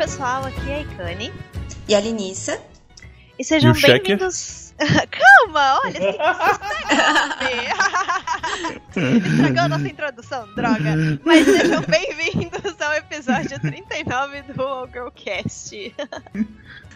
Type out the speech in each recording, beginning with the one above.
pessoal, aqui é a Ikane. E a Linissa. E sejam bem-vindos. Calma, olha, Estragou a nossa introdução, droga. Mas sejam bem-vindos ao episódio 39 do All Girlcast. Uh,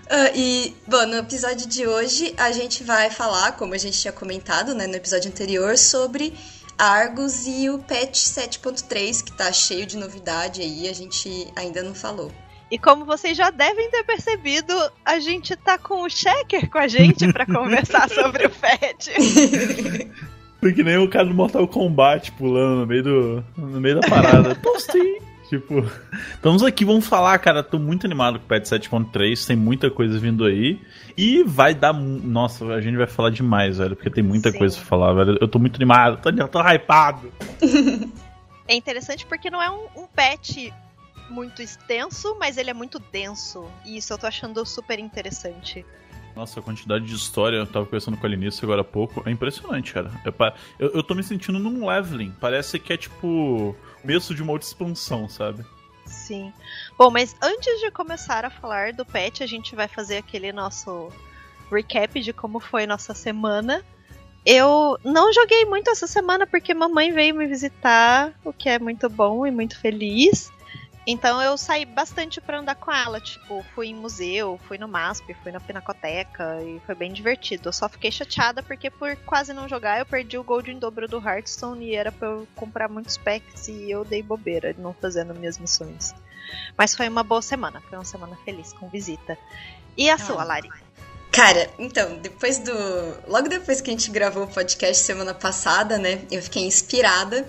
e, bom, no episódio de hoje a gente vai falar, como a gente tinha comentado né, no episódio anterior, sobre Argus e o patch 7.3, que tá cheio de novidade aí, a gente ainda não falou. E como vocês já devem ter percebido, a gente tá com o Checker com a gente para conversar sobre o patch. Foi que nem o cara do Mortal Kombat pulando no meio, do, no meio da parada. Postei! Tipo, estamos aqui, vamos falar, cara. Tô muito animado com o Pet 7.3, tem muita coisa vindo aí. E vai dar. Nossa, a gente vai falar demais, velho, porque tem muita Sim. coisa pra falar, velho. Eu tô muito animado, tô, tô hypado. É interessante porque não é um, um patch muito extenso, mas ele é muito denso. E isso eu tô achando super interessante. Nossa, a quantidade de história, eu tava conversando com a Linice agora há pouco, é impressionante, cara. Eu, eu, tô me sentindo num leveling. Parece que é tipo começo de uma outra expansão, sabe? Sim. Bom, mas antes de começar a falar do patch, a gente vai fazer aquele nosso recap de como foi nossa semana. Eu não joguei muito essa semana porque mamãe veio me visitar, o que é muito bom e muito feliz. Então eu saí bastante para andar com ela, tipo, fui em museu, fui no MASP, fui na Pinacoteca e foi bem divertido. Eu só fiquei chateada porque por quase não jogar eu perdi o gold em dobro do Hearthstone e era para eu comprar muitos packs e eu dei bobeira não fazendo minhas missões. Mas foi uma boa semana, foi uma semana feliz com visita. E a ah. sua, Lari? Cara, então, depois do. Logo depois que a gente gravou o podcast semana passada, né? Eu fiquei inspirada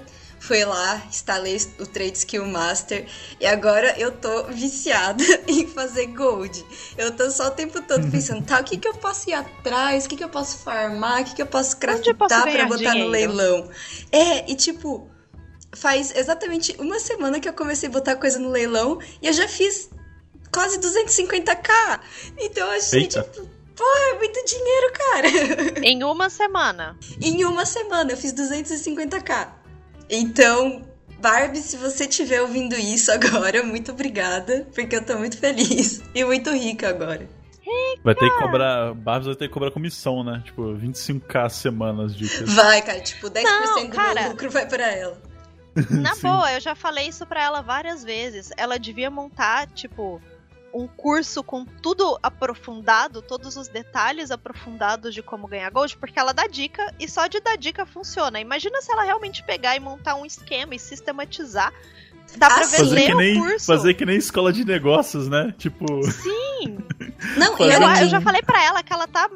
Fui lá, instalei o Trade Skill Master e agora eu tô viciada em fazer gold. Eu tô só o tempo todo pensando, tá, o que que eu posso ir atrás? O que que eu posso farmar? O que que eu posso craftar pra botar dinheiro? no leilão? É, e tipo, faz exatamente uma semana que eu comecei a botar coisa no leilão e eu já fiz quase 250k. Então eu achei, Eita. tipo, Pô, é muito dinheiro, cara. Em uma semana. Em uma semana, eu fiz 250k. Então, Barbie, se você estiver ouvindo isso agora, muito obrigada, porque eu tô muito feliz e muito rica agora. Vai ter que cobrar. Barbie vai ter que cobrar comissão, né? Tipo, 25k semanas de. Vai, cara, tipo, 10% Não, cara, do meu lucro vai pra ela. Na boa, eu já falei isso pra ela várias vezes. Ela devia montar, tipo, um curso com tudo aprofundado, todos os detalhes aprofundados de como ganhar gold, porque ela dá dica e só de dar dica funciona. Imagina se ela realmente pegar e montar um esquema e sistematizar. Dá pra sim. fazer que nem, curso. Fazer que nem escola de negócios, né? Tipo. Sim! Não, eu, eu já falei pra ela que ela tá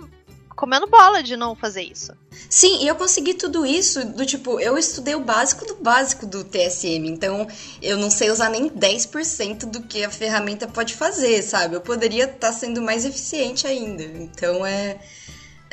comendo bola de não fazer isso. Sim, e eu consegui tudo isso do tipo, eu estudei o básico do básico do TSM, então eu não sei usar nem 10% do que a ferramenta pode fazer, sabe? Eu poderia estar tá sendo mais eficiente ainda. Então é,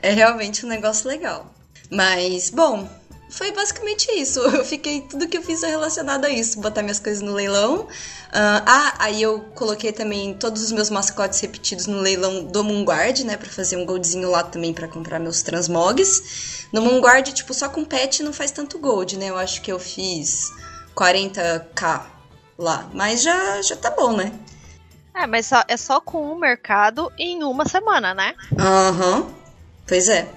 é realmente um negócio legal. Mas, bom, foi basicamente isso. Eu fiquei. Tudo que eu fiz é relacionado a isso. Botar minhas coisas no leilão. Uh, ah, aí eu coloquei também todos os meus mascotes repetidos no leilão do Moonguard, né? Pra fazer um goldzinho lá também para comprar meus transmogs. No Moonguard, tipo, só com pet não faz tanto gold, né? Eu acho que eu fiz 40k lá. Mas já, já tá bom, né? É, mas só, é só com o mercado em uma semana, né? Aham. Uhum. Pois é.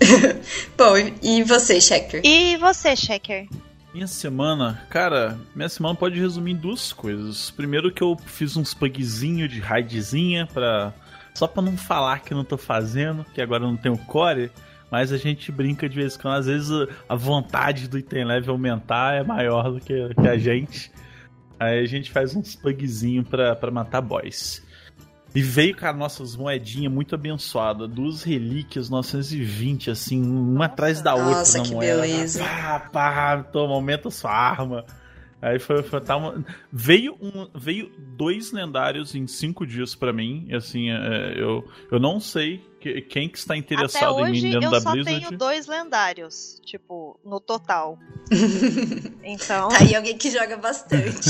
Bom, e você, Checker? E você, Checker? Minha semana, cara, minha semana pode resumir em duas coisas. Primeiro que eu fiz uns bugzinho de raidzinha para só para não falar que eu não tô fazendo, que agora eu não tenho core, mas a gente brinca de vez em quando, às vezes a vontade do item level aumentar é maior do que, que a gente. Aí a gente faz uns bugzinho pra, pra matar boys. E veio com as nossas moedinhas muito abençoadas, duas relíquias 920, assim, uma atrás da outra Nossa, que moeda. beleza. Pá, pá, toma, aumenta sua arma. Aí foi, foi tá uma... veio um, veio dois lendários em cinco dias para mim. Assim, é, eu, eu não sei que, quem que está interessado Até hoje, em mim dentro da Blizzard. Eu só tenho dois lendários, tipo, no total. então. Tá aí alguém que joga bastante.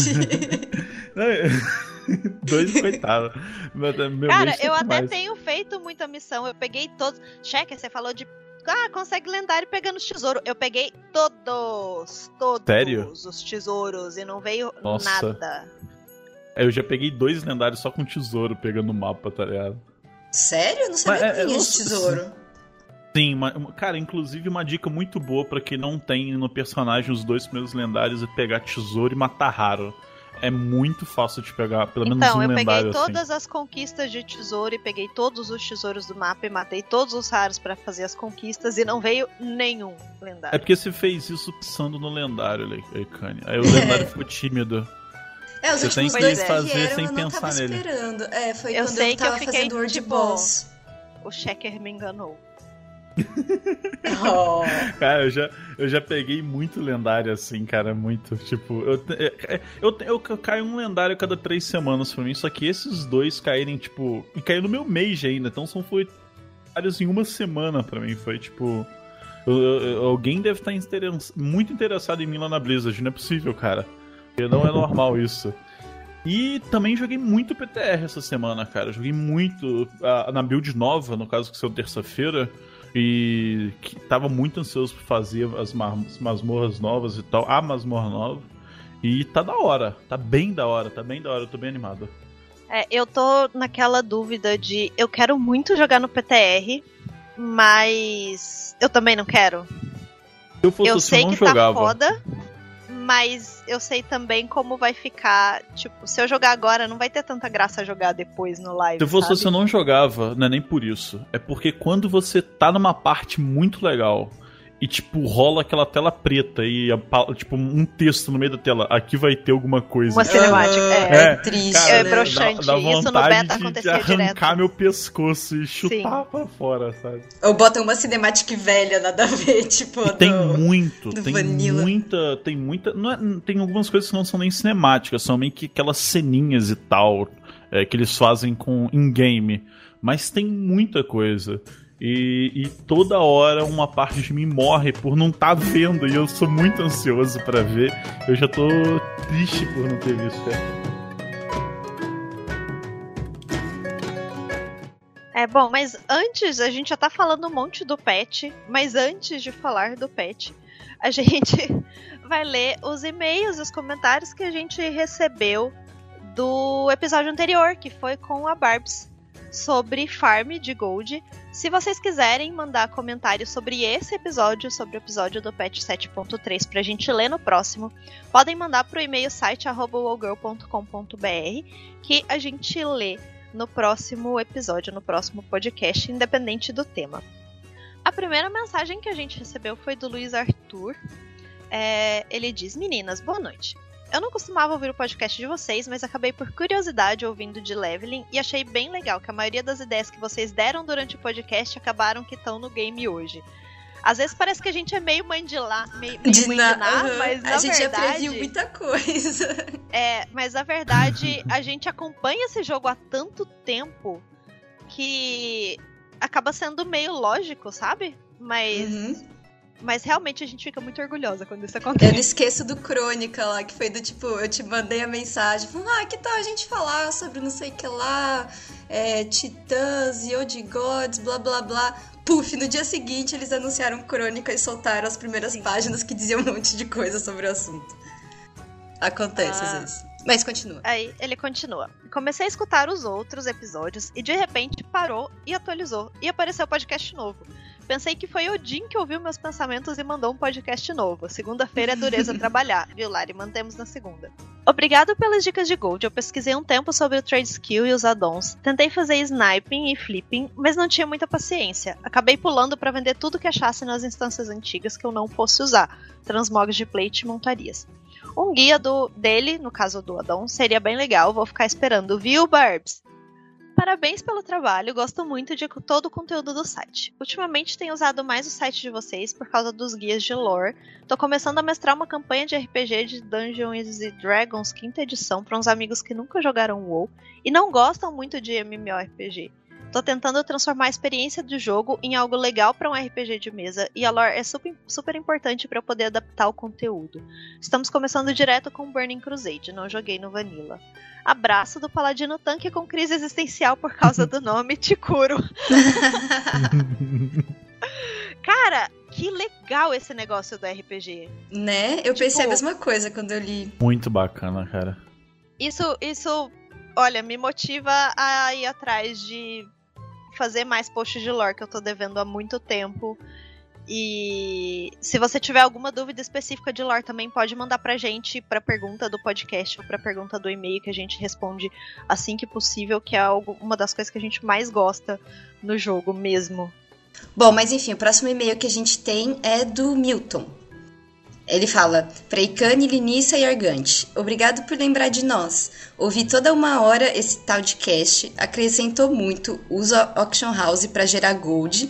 Dois, coitado. Meu, meu Cara, eu até mais. tenho feito muita missão. Eu peguei todos. Cheque, você falou de. Ah, consegue lendário pegando os tesouros. Eu peguei todos. Todos Sério? os tesouros e não veio Nossa. nada. Aí eu já peguei dois lendários só com tesouro pegando o mapa, tá ligado? Sério? Eu não sabia Mas, que é, tinha esse tesouro. Sim, uma, cara, inclusive uma dica muito boa para quem não tem no personagem os dois primeiros lendários é pegar tesouro e matar raro. É muito fácil de pegar, pelo menos então, um lendário Então, eu peguei todas as conquistas de tesouro e peguei todos os tesouros do mapa e matei todos os raros para fazer as conquistas e não veio nenhum lendário. É porque você fez isso pensando no lendário, Leikane. Aí o lendário ficou tímido. É, os você tem que fazer sem pensar nele. Esperando. É, foi eu quando sei eu tava que eu fiquei, fazendo tipo, Boss. O checker me enganou. oh. Cara, eu já, eu já peguei muito lendário assim, cara, muito. Tipo, eu, eu, eu, eu, caio um lendário a cada três semanas pra mim, só que esses dois caírem, tipo. E caiu no meu mês ainda, então são foi em uma semana pra mim. Foi tipo. alguém deve estar muito interessado em mim lá na Blizzard, não é possível, cara. Porque não é normal isso. E também joguei muito PTR essa semana, cara. Joguei muito na build nova, no caso que saiu terça-feira. E que tava muito ansioso por fazer as masmorras novas e tal, a masmorra nova. E tá da hora, tá bem da hora, tá bem da hora, eu tô bem animado. É, eu tô naquela dúvida de eu quero muito jogar no PTR, mas eu também não quero. Se eu, fosse, eu sei eu que tá jogava. tá foda, mas eu sei também como vai ficar. Tipo, se eu jogar agora, não vai ter tanta graça jogar depois no live. Se você, sabe? você não jogava, não é nem por isso. É porque quando você tá numa parte muito legal e, tipo, rola aquela tela preta e, tipo, um texto no meio da tela. Aqui vai ter alguma coisa. Uma cinemática. Uh, é, é, triste. Cara, é broxante. Dá, dá Isso no beta acontecia de arrancar direto. meu pescoço e chutar Sim. pra fora, sabe? Ou bota uma cinemática velha, nada a ver, tipo. E do, tem muito, tem vanilla. muita. Tem muita. Não é, tem algumas coisas que não são nem cinemáticas, são meio que aquelas ceninhas e tal. É, que eles fazem com in-game. Mas tem muita coisa. E, e, toda hora uma parte de mim morre por não estar tá vendo e eu sou muito ansioso para ver. Eu já tô triste por não ter visto. É bom, mas antes a gente já tá falando um monte do pet, mas antes de falar do pet, a gente vai ler os e-mails os comentários que a gente recebeu do episódio anterior, que foi com a Barbs sobre farm de gold. Se vocês quiserem mandar comentários sobre esse episódio, sobre o episódio do patch 7.3 pra gente ler no próximo, podem mandar pro e-mail site@wowgirl.com.br que a gente lê no próximo episódio, no próximo podcast, independente do tema. A primeira mensagem que a gente recebeu foi do Luiz Arthur. É, ele diz: Meninas, boa noite. Eu não costumava ouvir o podcast de vocês, mas acabei por curiosidade ouvindo de Leveling e achei bem legal que a maioria das ideias que vocês deram durante o podcast acabaram que estão no game hoje. Às vezes parece que a gente é meio mãe de lá, meio, meio de mãe na, de ná, uhum. mas na a gente verdade, já previu muita coisa. É, mas na verdade a gente acompanha esse jogo há tanto tempo que acaba sendo meio lógico, sabe? Mas uhum. Mas realmente a gente fica muito orgulhosa quando isso acontece. Eu não esqueço do Crônica lá, que foi do tipo, eu te mandei a mensagem, falando, ah, que tal a gente falar sobre não sei o que lá, é, titãs, Yodi Gods, blá blá blá. Puf, no dia seguinte eles anunciaram Crônica e soltaram as primeiras Sim. páginas que diziam um monte de coisa sobre o assunto. Acontece ah. às vezes. Mas continua. Aí ele continua. Comecei a escutar os outros episódios e de repente parou e atualizou. E apareceu o podcast novo. Pensei que foi Odin que ouviu meus pensamentos e mandou um podcast novo. Segunda-feira é dureza trabalhar, viu, Lari? Mantemos na segunda. Obrigado pelas dicas de Gold. Eu pesquisei um tempo sobre o Trade Skill e os addons. Tentei fazer sniping e flipping, mas não tinha muita paciência. Acabei pulando para vender tudo que achasse nas instâncias antigas que eu não fosse usar. Transmogs de plate e montarias. Um guia do dele, no caso do addon, seria bem legal. Vou ficar esperando, viu, Barbs? Parabéns pelo trabalho, gosto muito de todo o conteúdo do site. Ultimamente tenho usado mais o site de vocês por causa dos guias de lore. Tô começando a mestrar uma campanha de RPG de Dungeons Dragons quinta edição para uns amigos que nunca jogaram WoW e não gostam muito de MMORPG. Tô tentando transformar a experiência do jogo em algo legal para um RPG de mesa e a lore é super, super importante para eu poder adaptar o conteúdo. Estamos começando direto com Burning Crusade, não joguei no Vanilla abraço do Paladino Tanque com crise existencial por causa do nome Tikuro. Cara, que legal esse negócio do RPG. Né? Eu tipo, pensei a mesma coisa quando eu li. Muito bacana, cara. Isso, isso, olha, me motiva a ir atrás de fazer mais posts de lore que eu tô devendo há muito tempo. E se você tiver alguma dúvida específica de lore também pode mandar pra gente pra pergunta do podcast ou pra pergunta do e-mail que a gente responde assim que possível, que é algo, uma das coisas que a gente mais gosta no jogo mesmo. Bom, mas enfim, o próximo e-mail que a gente tem é do Milton. Ele fala: Freicane, Linissa e Argante, obrigado por lembrar de nós. Ouvi toda uma hora esse tal de cast, acrescentou muito, usa Auction House para gerar gold.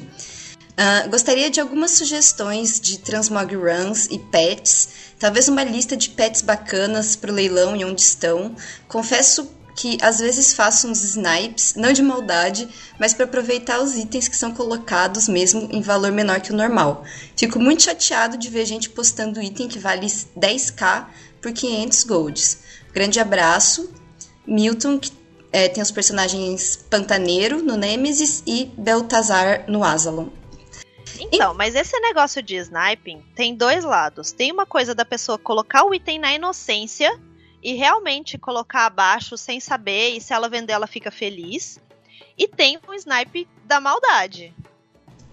Uh, gostaria de algumas sugestões de transmog runs e pets, talvez uma lista de pets bacanas para o leilão e onde estão. Confesso que às vezes faço uns snipes, não de maldade, mas para aproveitar os itens que são colocados mesmo em valor menor que o normal. Fico muito chateado de ver gente postando item que vale 10k por 500 golds. Grande abraço. Milton, que é, tem os personagens Pantaneiro no Nemesis e Beltazar no Asalon. Então, mas esse negócio de sniping tem dois lados. Tem uma coisa da pessoa colocar o item na inocência e realmente colocar abaixo sem saber, e se ela vender, ela fica feliz. E tem um snipe da maldade.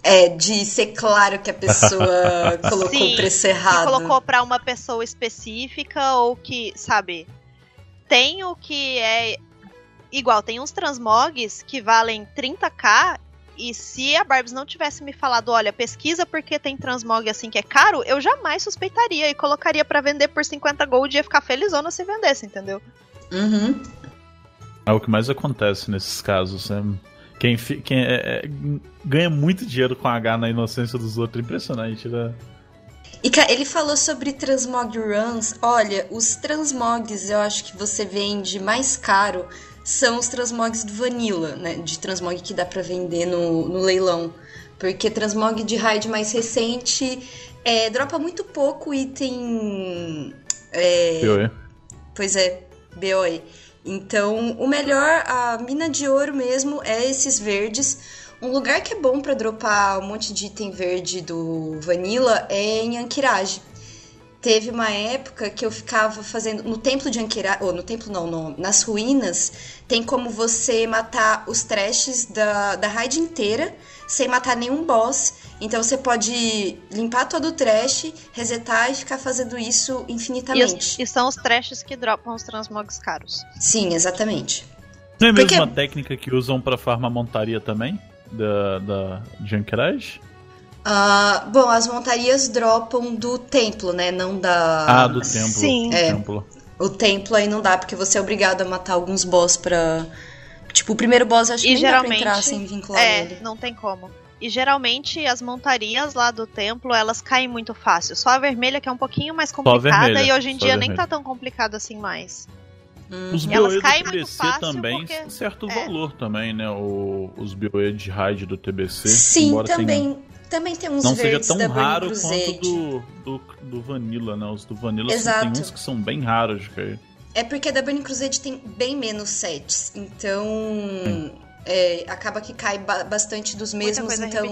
É, de ser claro que a pessoa colocou Sim, o preço errado. Que colocou para uma pessoa específica ou que, sabe, tem o que é igual, tem uns transmogs que valem 30k e se a Barbs não tivesse me falado, olha, pesquisa porque tem transmog assim que é caro, eu jamais suspeitaria e colocaria para vender por 50 gold e ia ficar felizona se vendesse, entendeu? Uhum. É o que mais acontece nesses casos. Né? Quem, quem é, é, ganha muito dinheiro com H na inocência dos outros, impressionante, né? E ele falou sobre transmog runs. Olha, os transmogs eu acho que você vende mais caro são os transmogs do Vanilla, né? De transmog que dá para vender no, no leilão. Porque transmog de raid mais recente é, dropa muito pouco item. É, BOE. Pois é, BOE. Então, o melhor, a mina de ouro mesmo, é esses verdes. Um lugar que é bom para dropar um monte de item verde do Vanilla é em Ankirage. Teve uma época que eu ficava fazendo. No templo de Ankira. Ou no templo não, no, nas ruínas, tem como você matar os trashes da, da raid inteira sem matar nenhum boss. Então você pode limpar todo o trash, resetar e ficar fazendo isso infinitamente. E, e são os trashes que dropam os transmogs caros. Sim, exatamente. Não é mesmo Porque... uma técnica que usam para farmar montaria também? Da, da de Anchorage? Uh, bom, as montarias dropam do templo, né? Não da. Ah, do templo. Sim. É, templo. O templo aí não dá, porque você é obrigado a matar alguns boss pra. Tipo, o primeiro boss acho que e nem geralmente, dá pra entrar sem vincular é, ele. Não tem como. E geralmente as montarias lá do templo, elas caem muito fácil. Só a vermelha que é um pouquinho mais complicada e hoje em dia nem tá tão complicado assim mais. Hum. Os BOE do TBC também, porque... certo é. valor também, né? O, os BOE de raid do TBC. Sim, também. Tenha também tem uns Não seja tão raro quanto do, do, do Vanilla, né? Os do Vanilla Exato. tem uns que são bem raros de cair. É porque a da Burning Crusade tem bem menos sets, então é, acaba que cai ba bastante dos mesmos, então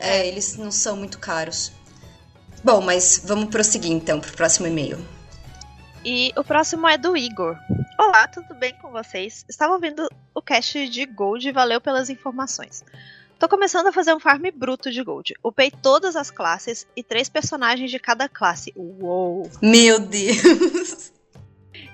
é, é. eles não são muito caros. Bom, mas vamos prosseguir então pro próximo e-mail. E o próximo é do Igor. Olá, tudo bem com vocês? Estava ouvindo o cast de Gold e valeu pelas informações. Tô começando a fazer um farm bruto de gold. Upei todas as classes e três personagens de cada classe. Uou! Meu Deus!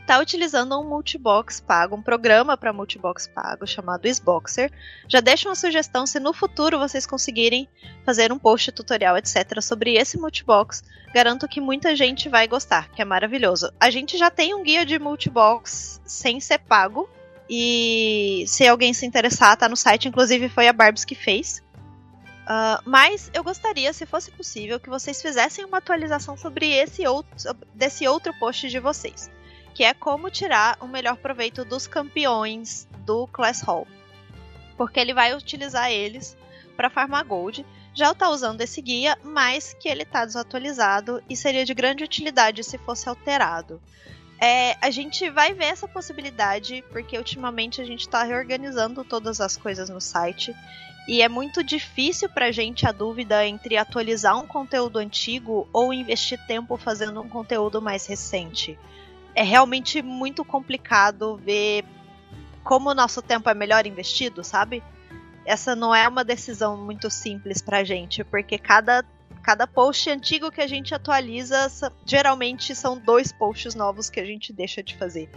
Tá utilizando um multibox pago, um programa para multibox pago chamado Xboxer. Já deixo uma sugestão se no futuro vocês conseguirem fazer um post tutorial, etc, sobre esse multibox. Garanto que muita gente vai gostar, que é maravilhoso. A gente já tem um guia de multibox sem ser pago, e se alguém se interessar, tá no site. Inclusive foi a Barbs que fez. Uh, mas eu gostaria, se fosse possível, que vocês fizessem uma atualização sobre esse outro, desse outro post de vocês, que é como tirar o melhor proveito dos campeões do Class Hall, porque ele vai utilizar eles para farmar gold. Já está usando esse guia, mas que ele está desatualizado e seria de grande utilidade se fosse alterado. É, a gente vai ver essa possibilidade, porque ultimamente a gente está reorganizando todas as coisas no site. E é muito difícil pra gente a dúvida entre atualizar um conteúdo antigo ou investir tempo fazendo um conteúdo mais recente. é realmente muito complicado ver como o nosso tempo é melhor investido, sabe? Essa não é uma decisão muito simples pra gente, porque cada, cada post antigo que a gente atualiza, geralmente são dois posts novos que a gente deixa de fazer.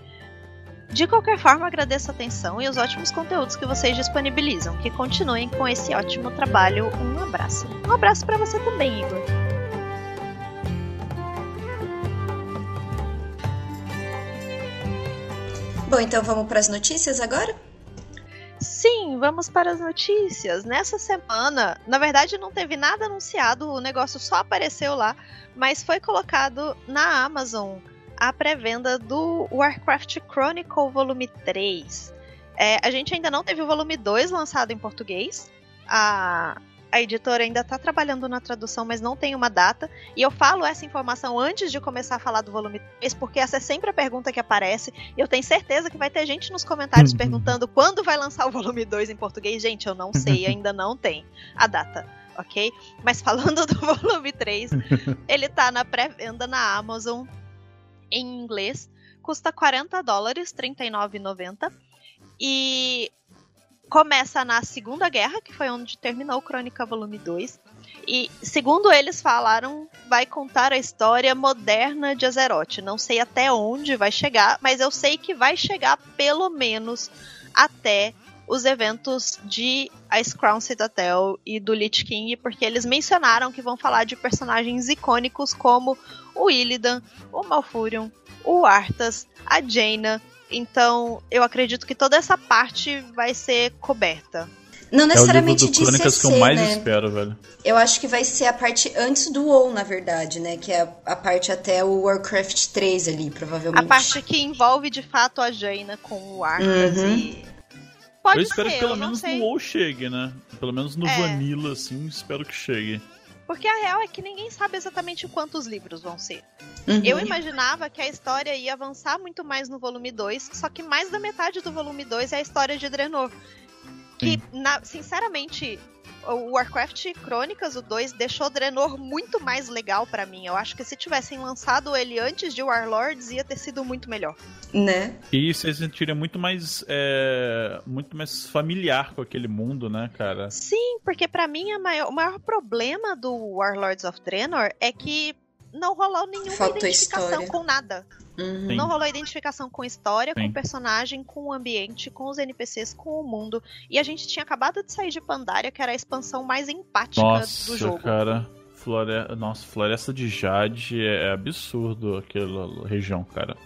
De qualquer forma, agradeço a atenção e os ótimos conteúdos que vocês disponibilizam. Que continuem com esse ótimo trabalho. Um abraço. Um abraço para você também, Igor. Bom, então vamos para as notícias agora? Sim, vamos para as notícias. Nessa semana, na verdade, não teve nada anunciado, o negócio só apareceu lá, mas foi colocado na Amazon a pré-venda do Warcraft Chronicle Volume 3. É, a gente ainda não teve o volume 2 lançado em português. A, a editora ainda está trabalhando na tradução, mas não tem uma data. E eu falo essa informação antes de começar a falar do volume 3, porque essa é sempre a pergunta que aparece. E eu tenho certeza que vai ter gente nos comentários perguntando quando vai lançar o volume 2 em português. Gente, eu não sei, ainda não tem a data. Ok? Mas falando do volume 3, ele está na pré-venda na Amazon em inglês, custa 40 dólares, 39,90. E começa na Segunda Guerra, que foi onde terminou Crônica Volume 2. E, segundo eles falaram, vai contar a história moderna de Azeroth. Não sei até onde vai chegar, mas eu sei que vai chegar pelo menos até os eventos de Ice Crown Citadel e do Lich King, porque eles mencionaram que vão falar de personagens icônicos como o Illidan, o Malfurion, o Arthas, a Jaina. Então, eu acredito que toda essa parte vai ser coberta. Não necessariamente é o livro do de Crônicas CC, que eu mais né? espero, velho. Eu acho que vai ser a parte antes do WoW, na verdade, né? Que é a, a parte até o Warcraft 3 ali, provavelmente. A parte que envolve de fato a Jaina com o Arthas Uhum. e. Pode eu espero ser, que pelo menos sei. no WoW chegue, né? Pelo menos no É. Vanilla, assim, espero que chegue. Porque a real é que ninguém sabe exatamente quantos livros vão ser. Uhum. Eu imaginava que a história ia avançar muito mais no volume 2, só que mais da metade do volume 2 é a história de Draenor. Que, na- sinceramente, o Warcraft Crônicas, o 2, deixou Draenor muito mais legal pra mim. Eu acho que se tivessem lançado ele antes de Warlords, ia ter sido muito melhor. Né? E você se sentiria muito mais. é, muito mais familiar com aquele mundo, né, cara? Sim, porque pra mim a maior- o maior problema do Warlords of Draenor é que não rolou nenhuma Faltou identificação história. com nada. Uhum. Sim. Não rolou identificação com história, com Sim. personagem, com o ambiente, com os NPCs, com o mundo. E a gente tinha acabado de sair de Pandaria, que era a expansão mais empática Nossa, do jogo. cara. Flore... Nossa, Floresta de Jade é absurdo aquela região, cara.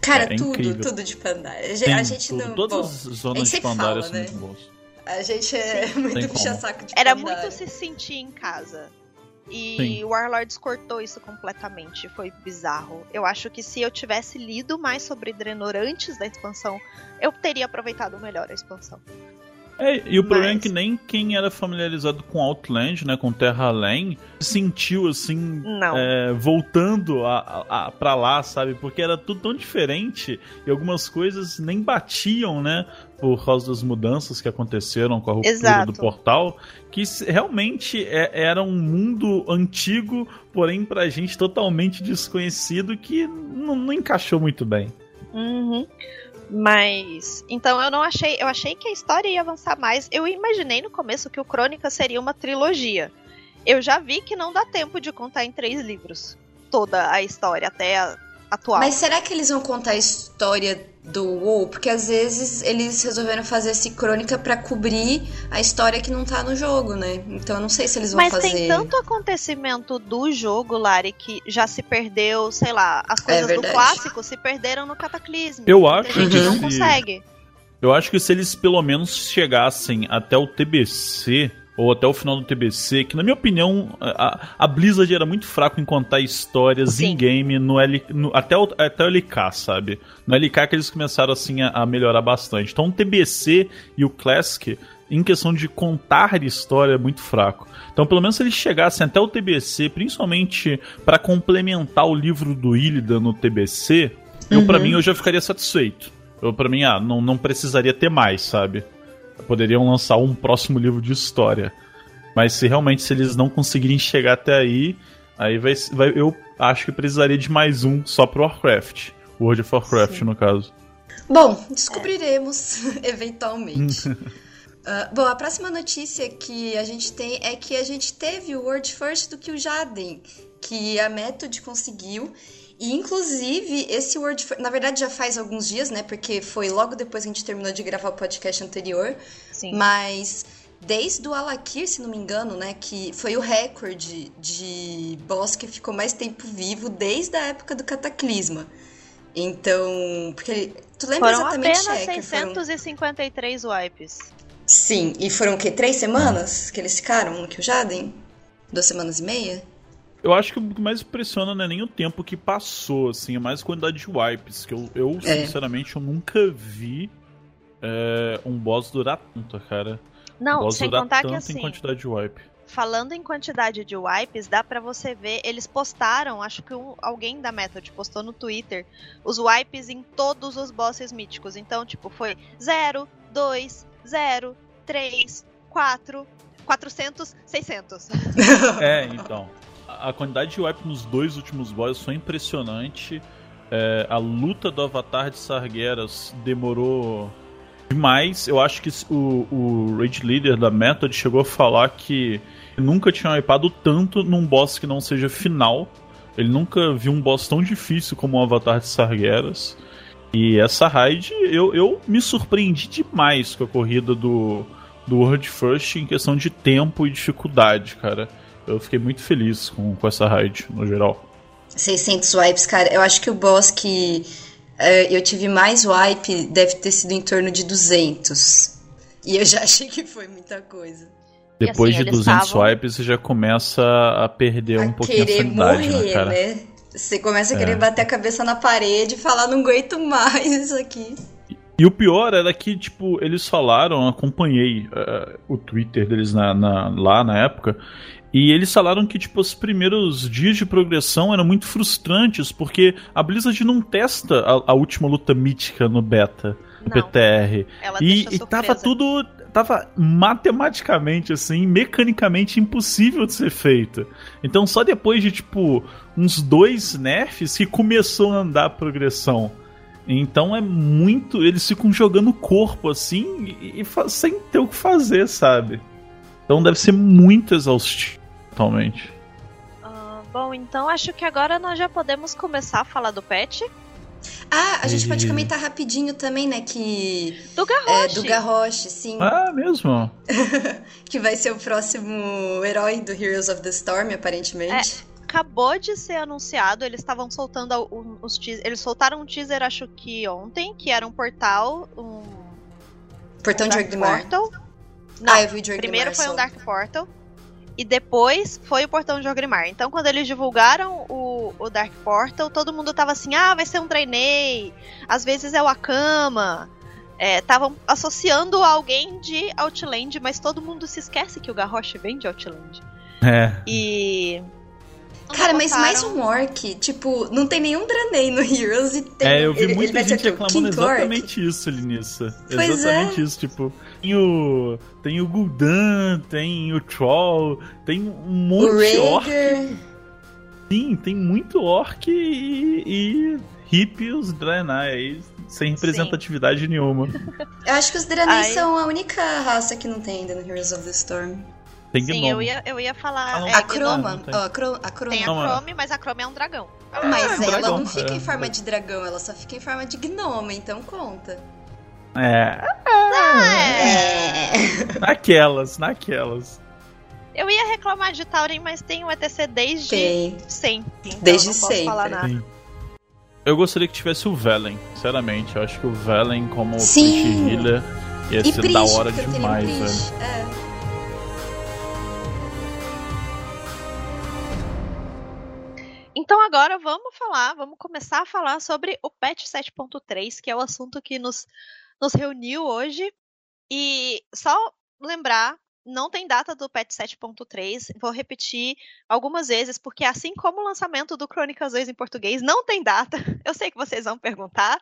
Cara, É tudo, incrível. tudo de Pandaria. A Tem gente- a gente tudo. não. Todas bom, as zonas de Pandaria fala, são né? muito boas. a gente é Tem muito puxa-saco de Era Pandaria. muito se sentir em casa. E Sim. o Warlords cortou isso completamente. Foi bizarro. Eu acho que se eu tivesse lido mais sobre Draenor antes da expansão, eu teria aproveitado melhor a expansão. É, e o problema é Mas- que nem quem era familiarizado com Outland, né, com Terra Além, sentiu assim, é, voltando a, a, pra lá, sabe? Porque era tudo tão diferente e algumas coisas nem batiam, né? Por causa das mudanças que aconteceram com a ruptura Exato. do portal, que realmente é- era um mundo antigo, porém pra gente totalmente desconhecido, que não, não encaixou muito bem. Uhum. Mas. Então eu não achei. Eu achei que a história ia avançar mais. Eu imaginei no começo que o Crônica seria uma trilogia. Eu já vi que não dá tempo de contar em três livros toda a história, até a atual. Mas será que eles vão contar a história do WoW? Porque às vezes eles resolveram fazer essa crônica pra cobrir a história que não tá no jogo, né? Então eu não sei se eles vão Mas fazer. tem tanto acontecimento do jogo, Lari, que já se perdeu, sei lá, as coisas do verdade. clássico se perderam no cataclismo. Eu acho gente que que não se- consegue. Eu acho que se eles pelo menos chegassem até o TBC, ou até o final do TBC, que na minha opinião a, a Blizzard era muito fraco em contar histórias Sim. em game no, L, no- até, o, até o LK, sabe? No LK que eles começaram assim a, a melhorar bastante. Então o TBC e o Classic, em questão de contar história, é muito fraco. Então pelo menos se eles chegassem até o TBC, principalmente para complementar o livro do Illidan no TBC, eu para Uhum. mim eu já ficaria satisfeito. Eu, pra mim, ah, não, não precisaria ter mais, sabe? Poderiam lançar um próximo livro de história. Mas se realmente se eles não conseguirem chegar até aí, aí vai, vai eu acho que precisaria de mais um só pro Warcraft. World of Warcraft, Sim. no caso. Bom, descobriremos eventualmente. uh, bom, a próxima notícia que a gente tem é que a gente teve o World First do que o Jaden, que a Method conseguiu. E inclusive, esse Word, na verdade já faz alguns dias, né? Porque foi logo depois que a gente terminou de gravar o podcast anterior. Sim. Mas desde o Alakir, se não me engano, né, que foi o recorde de boss que ficou mais tempo vivo desde a época do Cataclisma. Então, porque tu lembra foram exatamente, apenas Checker, 653 foram... wipes. Sim, e foram o quê? Três semanas que eles ficaram no Jaden? Duas semanas e meia? Eu acho que o que mais impressiona não é nem o tempo que passou, assim, é mais a quantidade de wipes. Que eu, eu é. sinceramente, eu nunca vi é, um boss durar tanto, cara. Não, um boss sem durar contar tanto que assim. em quantidade de wipe. Falando em quantidade de wipes, dá para você ver, eles postaram, acho que um, alguém da Method postou no Twitter, os wipes em todos os bosses míticos. Então, tipo, foi 0, 2, 0, 3, 4, 400, 600. É, então a quantidade de wipe nos dois últimos bosses foi impressionante. É, a luta do Avatar de Sargeras demorou demais. Eu acho que o, o Leader da Method chegou a falar que nunca tinha wipado tanto num boss que não seja final. Ele nunca viu um boss tão difícil como o Avatar de Sargeras. E essa raid, eu, eu me surpreendi demais com a corrida do, do World First em questão de tempo e dificuldade, cara eu fiquei muito feliz com, com essa raid, no geral. 600 wipes, cara. Eu acho que o boss que uh, eu tive mais wipe deve ter sido em torno de 200. E eu já achei que foi muita coisa. Depois assim, de 200 tavam... wipes, você já começa a perder a um pouquinho a sanidade, morrer, né, cara? Né? Você começa a querer é. bater a cabeça na parede e falar, não aguento mais isso aqui. E o pior era que, tipo, eles falaram, acompanhei uh, o Twitter deles na, na, lá na época, e eles falaram que, tipo, os primeiros dias de progressão eram muito frustrantes, porque a Blizzard não testa a, a última luta mítica no beta, no PTR. Ela e, e tava tudo. Tava matematicamente, assim, mecanicamente impossível de ser feito. Então, só depois de, tipo, uns dois nerfs que começou a andar a progressão. Então é muito. Eles ficam jogando o corpo assim e, e sem ter o que fazer, sabe? Então deve ser muito exaustivo totalmente. Uh, bom, então acho que agora nós já podemos começar a falar do pet. Ah, a gente e... pode comentar rapidinho também, né, que... Do Garrosh. É, do Garrosh, sim. Ah, mesmo? que vai ser o próximo herói do Heroes of the Storm, aparentemente. É, acabou de ser anunciado, eles estavam soltando os teasers, eles soltaram um teaser, acho que ontem, que era um portal, um... Portão um de Orgrimmar. Portal. Não, ah, eu vi o Primeiro foi um Dark Portal e depois foi o Portão de Ogrimmar. Então, quando eles divulgaram o, o Dark Portal, todo mundo tava assim: ah, vai ser um Draenei, às vezes é o Akama. Estavam é, associando alguém de Outland, mas todo mundo se esquece que o Garrosh vem de Outland. É. E. Cara, mas mais um orc, tipo, não tem nenhum Draenei no Heroes e tem. É, eu vi muita ele gente reclamando exatamente orc. isso, Linissa. Pois exatamente é. isso, tipo, tem o. Tem o Gul'dan, tem o Troll, tem um monte de orc. Sim, tem muito orc e, e hippies Draenei sem representatividade Sim. nenhuma. Eu acho que os Draenei são a única raça que não tem ainda no Heroes of the Storm. Tem Sim, eu ia, eu ia falar. Ah, é, a Chroma. Não, a, Cro a Chroma. Tem a Chrome, mas a Chrome é um dragão. Mas é, ela dragão, não fica é. em forma de dragão, ela só fica em forma de gnome, então conta. É. Ah, é. Naquelas, naquelas. Eu ia reclamar de Tauren, mas tem o ETC desde tem. sempre. Então desde não posso sempre. falar nada. Sim. Eu gostaria que tivesse o Velen, sinceramente. Eu acho que o Velen como Sim. Healer ia e ser da hora demais, velho. É. Então agora vamos falar, vamos começar a falar sobre o patch 7.3, que é o assunto que nos nos reuniu hoje. E só lembrar, não tem data do patch 7.3. Vou repetir algumas vezes, porque assim como o lançamento do Crônicas 2 em português não tem data, eu sei que vocês vão perguntar.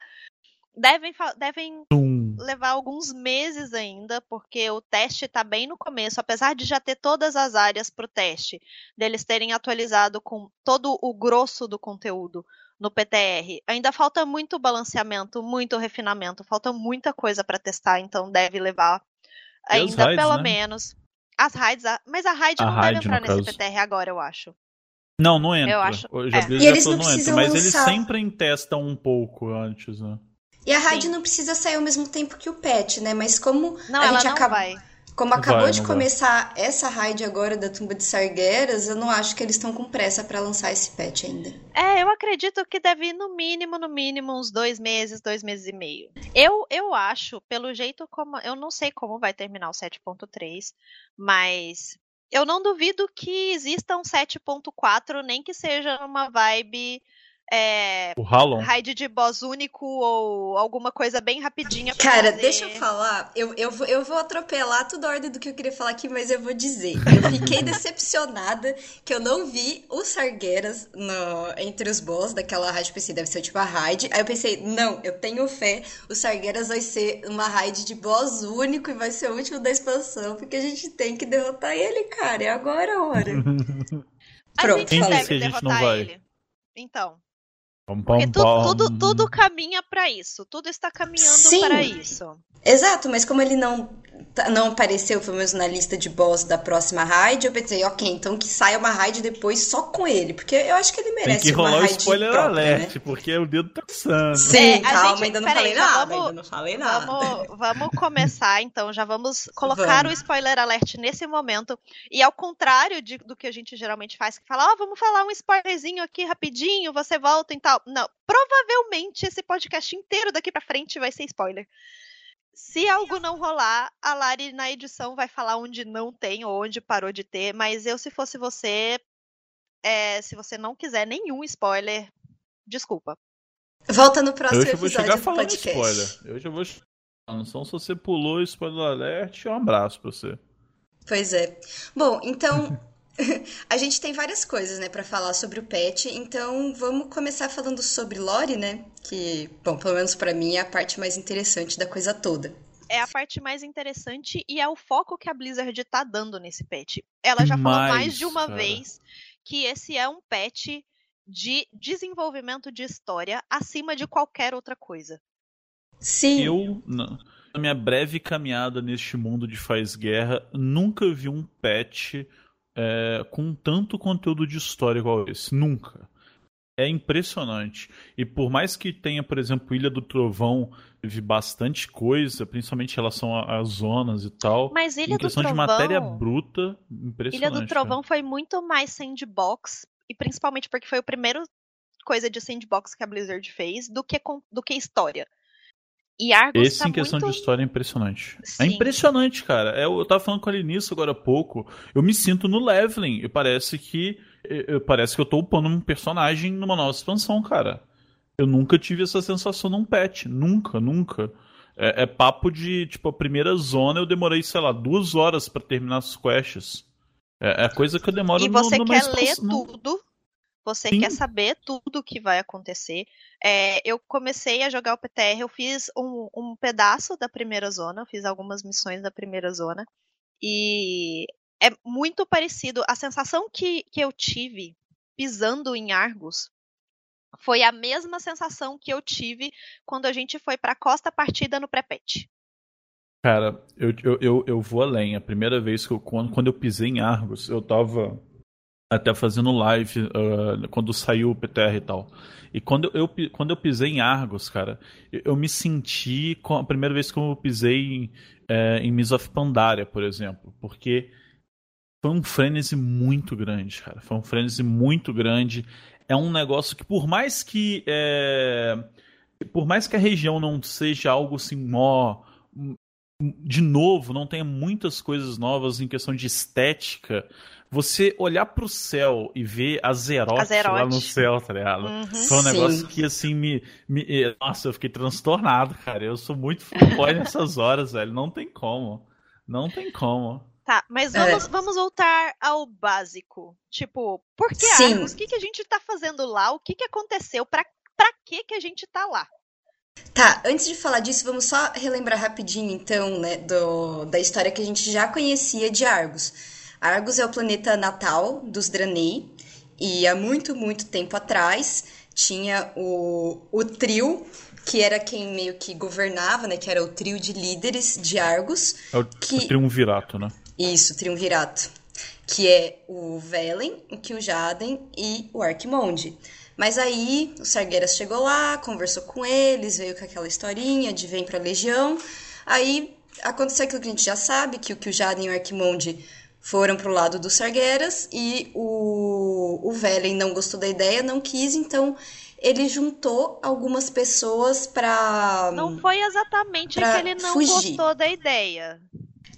devem, devem levar alguns meses ainda, porque o teste está bem no começo, apesar de já ter todas as áreas para o teste, deles terem atualizado com todo o grosso do conteúdo no PTR. Ainda falta muito balanceamento, muito refinamento, falta muita coisa para testar, então deve levar ainda raids, pelo né? menos as raids, mas a raid a não raid, deve entrar nesse caso. PTR agora, eu acho. Não, não entra. Eu acho. Eu já, é. E eles não, não entra, mas eles sempre testam um pouco antes, né? E a raid não precisa sair ao mesmo tempo que o patch, né? Mas como não, a gente acaba. Vai. Como acabou vai, de começar vai. essa raid agora da tumba de Sargueras, eu não acho que eles estão com pressa para lançar esse patch ainda. É, eu acredito que deve ir no mínimo, no mínimo, uns dois meses, dois meses e meio. Eu, eu acho, pelo jeito como. Eu não sei como vai terminar o 7.3, mas eu não duvido que exista um 7.4, nem que seja uma vibe é, o Halon. raid de boss único ou alguma coisa bem rapidinha. Cara, fazer. deixa eu falar. Eu, eu, vou, eu vou atropelar toda a ordem do que eu queria falar aqui, mas eu vou dizer. Eu fiquei decepcionada que eu não vi os Sargueiras no, entre os boss daquela raid. Pensei, deve ser tipo a raid. Aí eu pensei, não, eu tenho fé. O Sargueiras vai ser uma raid de boss único e vai ser o último da expansão, porque a gente tem que derrotar ele, cara. É agora a hora. Pronto, a gente deve derrotar ele. Então, porque tudo, tudo, tudo caminha para isso. Tudo está caminhando para isso. Exato, mas como ele não não apareceu, pelo menos na lista de boss da próxima raid, eu pensei, ok, então que saia uma raid depois só com ele, porque eu acho que ele merece Tem que rolar o spoiler própria, alert, né? porque o dedo tá santo. Sim, é, calma, gente, ainda não falei aí, nada, vamos, ainda não falei nada. Vamos, vamos começar, então, já vamos colocar vamos. o spoiler alert nesse momento, e ao contrário de, do que a gente geralmente faz, que fala, ó, oh, vamos falar um spoilerzinho aqui rapidinho, você volta e tal. Não, provavelmente esse podcast inteiro daqui pra frente vai ser spoiler. Se algo não rolar, a Lari na edição vai falar onde não tem ou onde parou de ter, mas eu, se fosse você, é, se você não quiser nenhum spoiler, desculpa. Volta no próximo eu já vou chegar falando podcast. spoiler. Eu já vou não são se você pulou spoiler alert, um abraço pra você. Pois é. Bom, então a gente tem várias coisas, né, para falar sobre o pet, então vamos começar falando sobre Lore, né? Que, bom, pelo menos para mim é a parte mais interessante da coisa toda. É a parte mais interessante e é o foco que a Blizzard tá dando nesse pet. Ela já falou mais de uma cara. vez que esse é um pet de desenvolvimento de história acima de qualquer outra coisa. Sim. Eu, na minha breve caminhada neste mundo de faz guerra, nunca vi um patch é, com tanto conteúdo de história igual esse. Nunca. É impressionante. E por mais que tenha, por exemplo, Ilha do Trovão, teve bastante coisa, principalmente em relação às zonas e tal. Mas Ilha em questão do Trovão, de matéria bruta, impressionante. Ilha do Trovão cara. foi muito mais sandbox, e principalmente porque foi o primeiro coisa de sandbox que a Blizzard fez, do que, do que história. E Argus Esse tá em questão muito... de história é impressionante. É Sim. É impressionante, cara. Eu, eu tava falando com ele nisso agora há pouco. Eu me sinto no leveling. E parece que. Eu, parece que eu tô upando um personagem numa nova expansão, cara. Eu nunca tive essa sensação num patch. Nunca, nunca. É, é papo de, tipo, a primeira zona eu demorei, sei lá, duas horas para terminar as quests. É, é coisa que eu demoro E você no, quer ler tudo você Sim. quer saber tudo o que vai acontecer. É, eu comecei a jogar o PTR, eu fiz um, um pedaço da primeira zona, eu fiz algumas missões da primeira zona. E é muito parecido. A sensação que, que eu tive pisando em Argus foi a mesma sensação que eu tive quando a gente foi para Costa Partida no pré-pet. Cara, eu, eu, eu, eu, vou além. A primeira vez que eu, quando, quando eu pisei em Argus, eu tava até fazendo live uh, quando saiu o PTR e tal. E quando eu, quando eu pisei em Argos, cara, eu, eu me senti com a primeira vez que eu pisei em, é, em Miss of Pandaria, por exemplo, porque foi um frenesi muito grande, cara. Foi um frenesi muito grande. É um negócio que, por mais que. É, por mais que a região não seja algo assim, mó de novo, não tenha muitas coisas novas em questão de estética, você olhar pro céu e ver a Zeroth, lá no céu, tá ligado? Uhum, Foi um sim. negócio que, assim, me, me, Nossa, eu fiquei transtornado, cara. Eu sou muito fanboy nessas horas, velho. Não tem como. Não tem como. Tá, mas é. vamos, é. vamos voltar ao básico. Tipo, por que Sim. Argos? O que, que a gente tá fazendo lá? O que, que aconteceu? Pra, pra que, que a gente tá lá? Tá, antes de falar disso, vamos só relembrar rapidinho, então, né, do, da história que a gente já conhecia de Argos. Argos é o planeta natal dos Draenei, e há muito, muito tempo atrás tinha o, o trio, que era quem meio que governava, né, que era o trio de líderes de Argos. É o, que... o triunvirato, né? Isso, triunvirato. Que é o Velen, o Kil'jaeden e o Arquimonde. Mas aí o Sargeras chegou lá, conversou com eles, veio com aquela historinha de vem pra Legião. Aí aconteceu aquilo que a gente já sabe, que o Kil'jaeden e o Arquimonde foram pro lado do Sargeras e o, o Velen não gostou da ideia, não quis, então ele juntou algumas pessoas pra. Não foi exatamente que ele não fugir. gostou da ideia.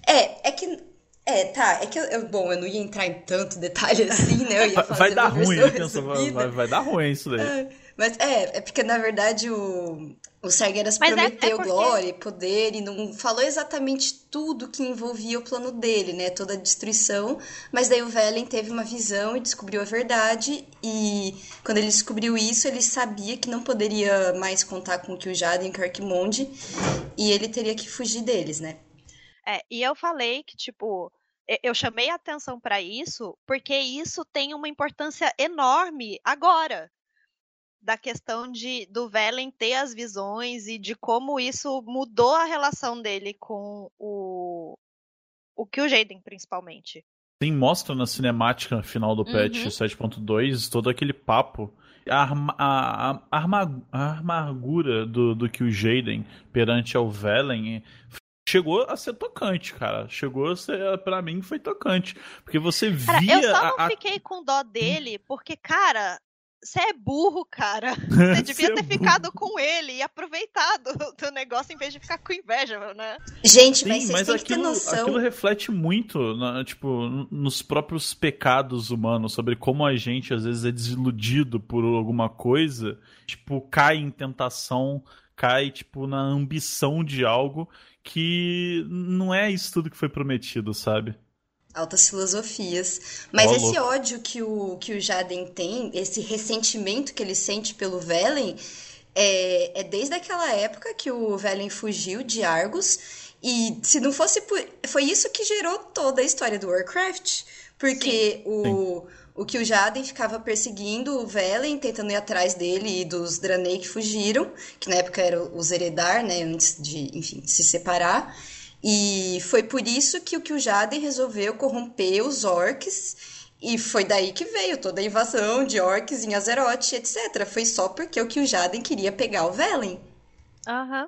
É, é que. É, tá. É que eu, bom, eu não ia entrar em tanto detalhe assim, né? Eu ia fazer vai dar ruim, versão eu penso, vai, resumida. vai, vai dar ruim isso daí. É, Mas é, é porque na verdade o, o Sargeras Mas é- é prometeu porque- glória e poder e não falou exatamente tudo que envolvia o plano dele, né? Toda a destruição. Mas daí o Velen teve uma visão e descobriu a verdade. E quando ele descobriu isso, ele sabia que não poderia mais contar com o Kil'jaeden e o Arquimonde. E ele teria que fugir deles, né? É, e eu falei que, tipo, eu chamei a atenção pra isso porque isso tem uma importância enorme agora. Da questão de do Velen ter as visões e de como isso mudou a relação dele com o. O Kil'jaeden, principalmente. Sim, mostra na cinemática final do patch Uhum. 7.2 todo aquele papo. A, a, a, a amargura do, do que o Jaden perante ao Velen chegou a ser tocante, cara. Chegou a ser, pra mim, foi tocante. Porque você Cara, via. eu só não a- a- fiquei com dó dele, porque, cara, você é burro, cara. Você devia é ter burro. ficado com ele e aproveitado do negócio em vez de ficar com inveja, né? Gente, Sim, mas vocês mas têm que ter aquilo, noção. aquilo reflete muito, na- tipo, nos próprios pecados humanos, sobre como a gente às vezes é desiludido por alguma coisa, tipo, cai em tentação, cai, tipo, na ambição de algo que não é isso tudo que foi prometido, sabe? Altas filosofias. Mas esse louco. ódio que o, que o Jaden tem, esse ressentimento que ele sente pelo Velen, é, é desde aquela época que o Velen fugiu de Argos. E se não fosse por. Foi isso que gerou toda a história do Warcraft. Porque o, o que o Jaden ficava perseguindo o Velen, tentando ir atrás dele e dos Draenei que fugiram, que na época eram os Eredar, né? Antes de, enfim, se separar. E foi por isso que o Kil'jaeden resolveu corromper os orcs. E foi daí que veio toda a invasão de orcs em Azeroth, etc. Foi só porque o Kil'jaeden queria pegar o Velen. Aham.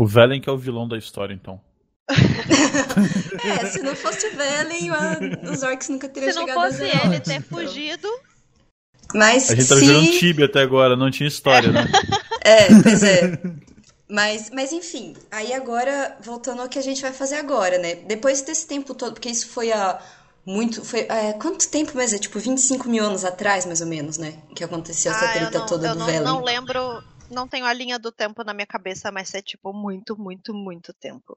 O Velen que é o vilão da história, então. É, se não fosse o Velen, a- os orcs nunca teriam Se não chegado a fosse Azeroth. ele ter fugido. Mas A gente tá se... jogando Tibia até agora, não tinha história, né? É, pois é. Mas, mas enfim, aí agora, voltando ao que a gente vai fazer agora, né? Depois desse tempo todo, porque isso foi há muito. Foi, é, quanto tempo mais? É tipo 25 mil anos atrás, mais ou menos, né? Que aconteceu essa Ah, eu treta não, toda eu do não, Velen. não lembro. Não tenho a linha do tempo na minha cabeça, mas é tipo muito, muito, muito tempo.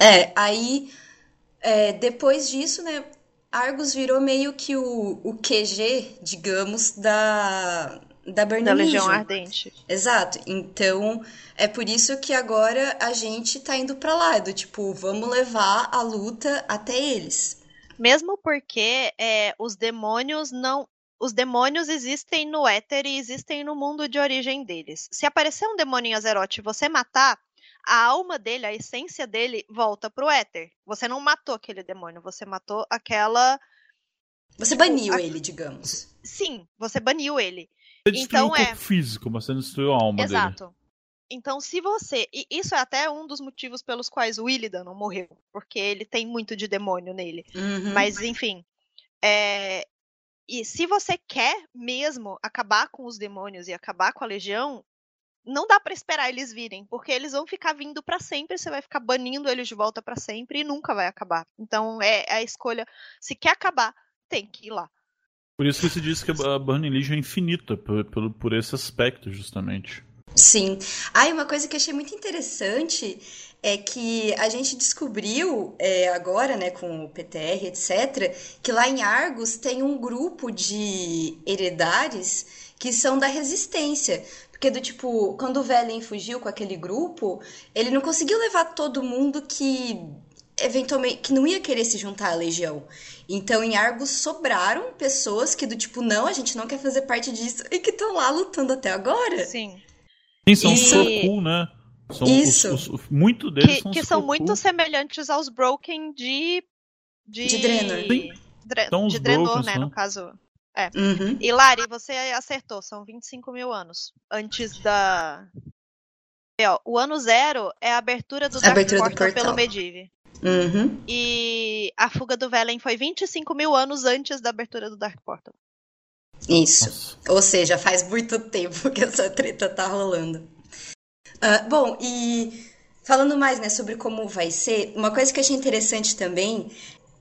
É, aí é, depois disso, né? Argos virou meio que o, o QG, digamos, da, da Burning Da Legião. Ardente. Exato. Então, é por isso que agora a gente tá indo pra lá, do tipo, vamos levar a luta até eles. Mesmo porque é, os demônios não. Os demônios existem no éter e existem no mundo de origem deles. Se aparecer um demônio em Azeroth e você matar, a alma dele, a essência dele, volta pro éter. Você não matou aquele demônio, você matou aquela. Você baniu a- ele, digamos. Sim, você baniu ele. Você destruiu Então o corpo é. físico, mas você não destruiu a alma dele. Exato. Então, se você. E isso é até um dos motivos pelos quais o Illidan não morreu. Porque ele tem muito de demônio nele. Uhum. Mas, enfim. é, E se você quer mesmo acabar com os demônios e acabar com a legião, não dá pra esperar eles virem, porque eles vão ficar vindo pra sempre, você vai ficar banindo eles de volta pra sempre e nunca vai acabar. Então é a escolha, se quer acabar, tem que ir lá. Por isso que se diz que a Burning Legion é infinita, por, por, por esse aspecto, justamente. Sim. Ah, e uma coisa que eu achei muito interessante é que a gente descobriu é, agora, né, com o PTR, etc., que lá em Argos tem um grupo de heredares que são da resistência. Porque do tipo, quando o Velen fugiu com aquele grupo, ele não conseguiu levar todo mundo que eventualmente que não ia querer se juntar à legião. Então em Argos sobraram pessoas que do tipo, não, a gente não quer fazer parte disso e que estão lá lutando até agora. Sim. Sim, são E- Sorku, né? São Isso. Os, os, muito deles Que, são que são muito semelhantes aos Broken de. De, De Draenor. Sim. Dre- São os de Draenor, Broken, né? são. No caso. Uhum. E Lari, você acertou, são 25 mil anos antes da. É, o ano zero é a abertura do Dark Abertura do Portal portal. pelo Medivh. Uhum. E a fuga do Velen foi 25 mil anos antes da abertura do Dark Portal. Isso. Nossa. Ou seja, faz muito tempo que essa treta tá rolando. Ah, bom, e falando mais, né, sobre como vai ser, uma coisa que eu achei interessante também.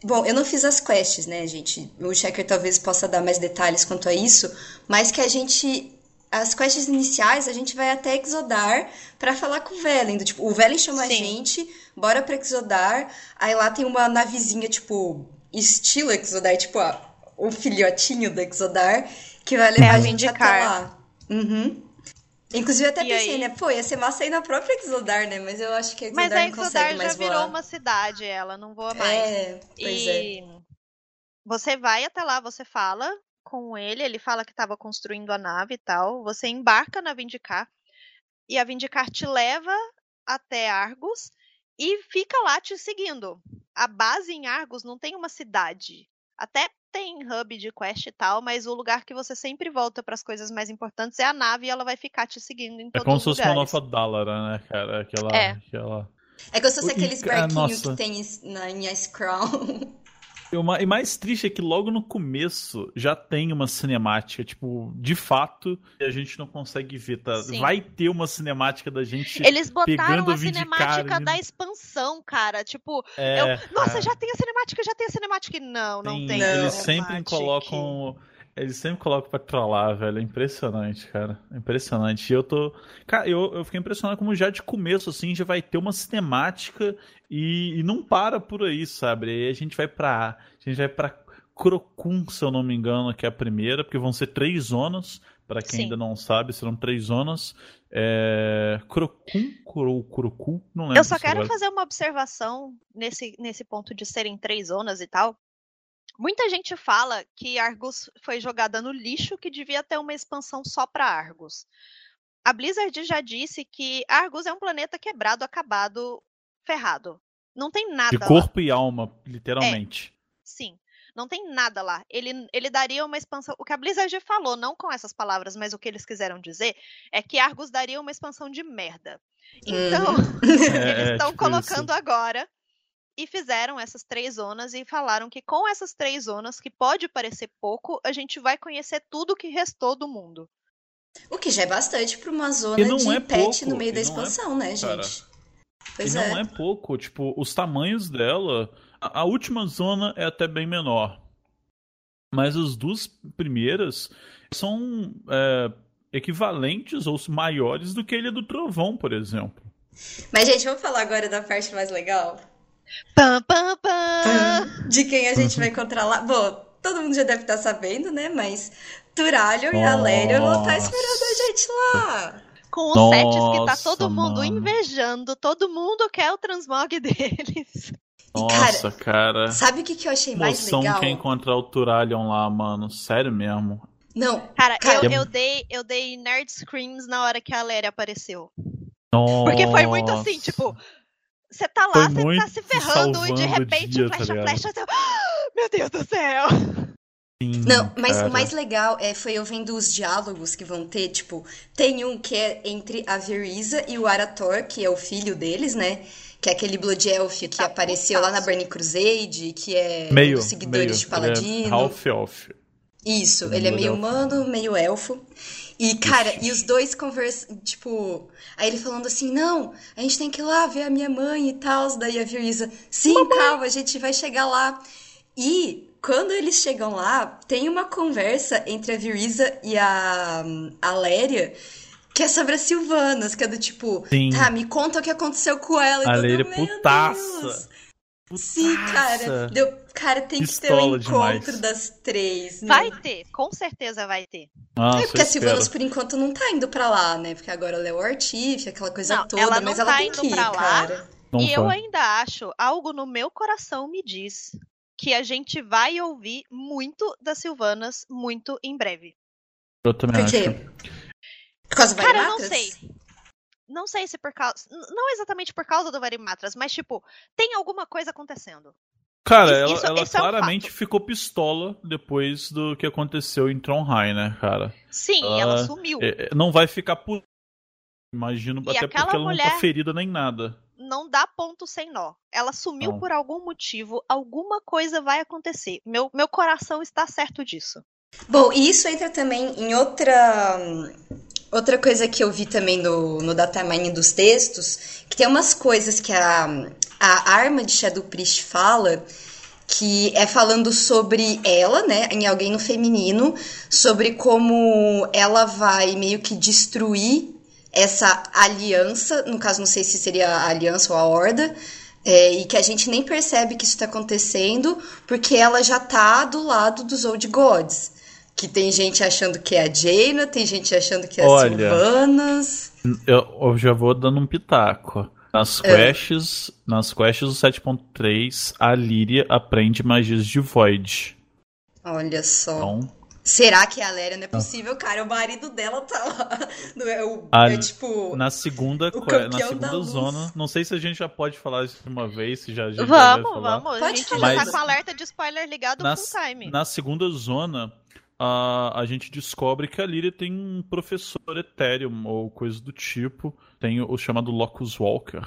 Bom, eu não fiz as quests, né, gente? O Checker talvez possa dar mais detalhes quanto a isso, mas que a gente. As quests iniciais, a gente vai até Exodar pra falar com o Velen. do tipo, o Velen chama a Sim. gente, bora pra Exodar. Aí lá tem uma navezinha, tipo, estilo Exodar, tipo, a, o filhotinho do Exodar, que vai levar É a a gente até lá. Uhum. Inclusive, eu até E pensei, aí? né? Pô, ia ser massa ir na própria Exodar, né? Mas eu acho que a Exodar Mas a não Exodar consegue já mais virou voar. uma cidade, ela não voa mais. É, pois é. e você vai até lá, você fala com ele, ele fala que estava construindo a nave e tal. Você embarca na Vindicar e a Vindicar te leva até Argos e fica lá te seguindo. A base em Argos não tem uma cidade. Até tem hub de quest e tal, mas o lugar que você sempre volta para as coisas mais importantes é a nave e ela vai ficar te seguindo em É todos como os se fosse uma lugares. nova Dalara, né, cara? Aquela. É. aquela... É que eu sou E, aqueles cara, barquinhos que tem na, em Ice Crown. E, mais triste é que logo no começo já tem uma cinemática, tipo, de fato, e a gente não consegue ver, tá? Sim. Vai ter uma cinemática da gente. Eles botaram a cinemática da expansão, cara. Tipo, É, eu, nossa, cara, já tem a cinemática, já tem a cinemática. Não, não tem- tem. Não. Eles sempre colocam. Eles sempre colocam pra trollar, velho. É impressionante, cara. É impressionante. E eu tô. Cara, eu, eu fiquei impressionado como já de começo, assim, já vai ter uma cinemática e, e não para por aí, sabe? Aí a gente vai pra. A gente vai pra Crocum, se eu não me engano, que é a primeira, porque vão ser três zonas. Pra quem Sim. ainda não sabe, serão três zonas. É... Crocum? Cro, Crocu? Não lembro. Eu só quero agora. fazer uma observação nesse, nesse ponto de serem três zonas e tal. Muita gente fala que Argus foi jogada no lixo, que devia ter uma expansão só pra Argus. A Blizzard já disse que Argus é um planeta quebrado, acabado, ferrado. Não tem nada De lá. corpo e alma, literalmente. Sim. Não tem nada lá. Ele, ele daria uma expansão. O que a Blizzard falou, não com essas palavras, mas o que eles quiseram dizer, é que Argus daria uma expansão de merda. Então, É, eles é, estão tipo isso. colocando agora e fizeram essas três zonas e falaram que com essas três zonas, que pode parecer pouco, a gente vai conhecer tudo que restou do mundo. O que já é bastante pra uma E zona não de é pet pouco, no meio e da não é expansão, né, cara. gente? E Pois não é. é pouco, tipo, os tamanhos dela. A, a última zona é até bem menor. Mas as duas primeiras são é, equivalentes ou maiores do que a Ilha do Trovão, por exemplo. Mas, gente, vamos falar agora da parte mais legal? Pam, pam, pam! De quem a gente vai encontrar lá. Bom, todo mundo já deve estar sabendo, né? Mas Turalio e Alério vão estar Nossa. esperando a gente lá. Com os sets que tá Nossa, todo mundo mano. invejando, todo mundo quer o transmog deles. E, cara, Nossa, cara. Sabe o que, que eu achei mais legal? que é encontrar o Turalion lá, mano. Sério mesmo. Não, Cara, Cara, eu, eu dei, eu dei nerd screams na hora que a Léria apareceu. Nossa. Porque foi muito assim, tipo, você tá lá, você tá se ferrando e de repente dia, tá flecha, ligado? flecha, você... "Ah, meu Deus do céu! Sim, Não, mas cara. o mais legal é, foi eu vendo os diálogos que vão ter, tipo, tem um que é entre a Verisa e o Arator, que é o filho deles, né? Que é aquele Blood Elf que tá apareceu lá na. Burning Crusade, que é um meio, dos seguidores meio. de Paladino. Ele é half off. Isso, Ele ele é meio elfo. humano, meio elfo. E, cara, e os dois conversam, tipo. Aí ele falando assim: não, a gente tem que ir lá ver a minha mãe e tal. Daí a Virisa, sim, calma, a gente vai chegar lá. E quando eles chegam lá, tem uma conversa entre a Virisa e a, a Léria. Que é sobre as Silvanas, que é do tipo, Sim. tá, me conta o que aconteceu com ela. E A Léria "Meu putaça." Deus." Sim, cara. Deu, cara, tem que ter um encontro demais. das três. Né? Vai ter, com certeza vai ter. Nossa, é porque a Silvanas, por enquanto, não tá indo pra lá, né? Porque agora ela é o Artif, aquela coisa não, toda, ela mas ela tá tem que ir, pra lá, cara. E foi. eu ainda acho, algo no meu coração me diz que a gente vai ouvir muito das Silvanas muito em breve. Eu também por quê? acho. Por causa do Cara, eu não sei. Não sei se por causa. Não exatamente por causa do Varimatras, mas, tipo, tem alguma coisa acontecendo. Cara, isso, ela, ela claramente é um ficou pistola depois do que aconteceu em Tronheim, né, cara? Sim, ela, ela sumiu. É, é, não vai ficar por. Imagino, e até porque ela não tá ferida nem nada. Não dá ponto sem nó. Ela sumiu não. por algum motivo, alguma coisa vai acontecer. Meu, meu coração está certo disso. Bom, e isso entra também em outra Outra coisa que eu vi também no, no datamine dos textos, que tem umas coisas que a, a arma de Shadow Priest fala, que é falando sobre ela, né, em alguém no feminino, sobre como ela vai meio que destruir essa aliança, no caso não sei se seria a aliança ou a horda, é, e que a gente nem percebe que isso está acontecendo, porque ela já tá do lado dos Old Gods. Que tem gente achando que é a Jaina, tem gente achando que é a Sylvanas. Eu, eu, já vou dando um pitaco. Nas é. quests, nas quests do 7.3, a Lyria aprende magias de Void. Olha só. Então, Será que é a Léria? Não é possível, cara. O marido dela tá lá. Não é, o, a, é tipo. Na segunda, na segunda zona. Não sei se a gente já pode falar isso de uma vez, se já. já vamos, vamos. Pode a gente falar. já tá com alerta de spoiler ligado na, full time. Na segunda zona, a, a gente descobre que a Lyria tem um professor Ethereum ou coisa do tipo. Tem o, chamado Locus Walker.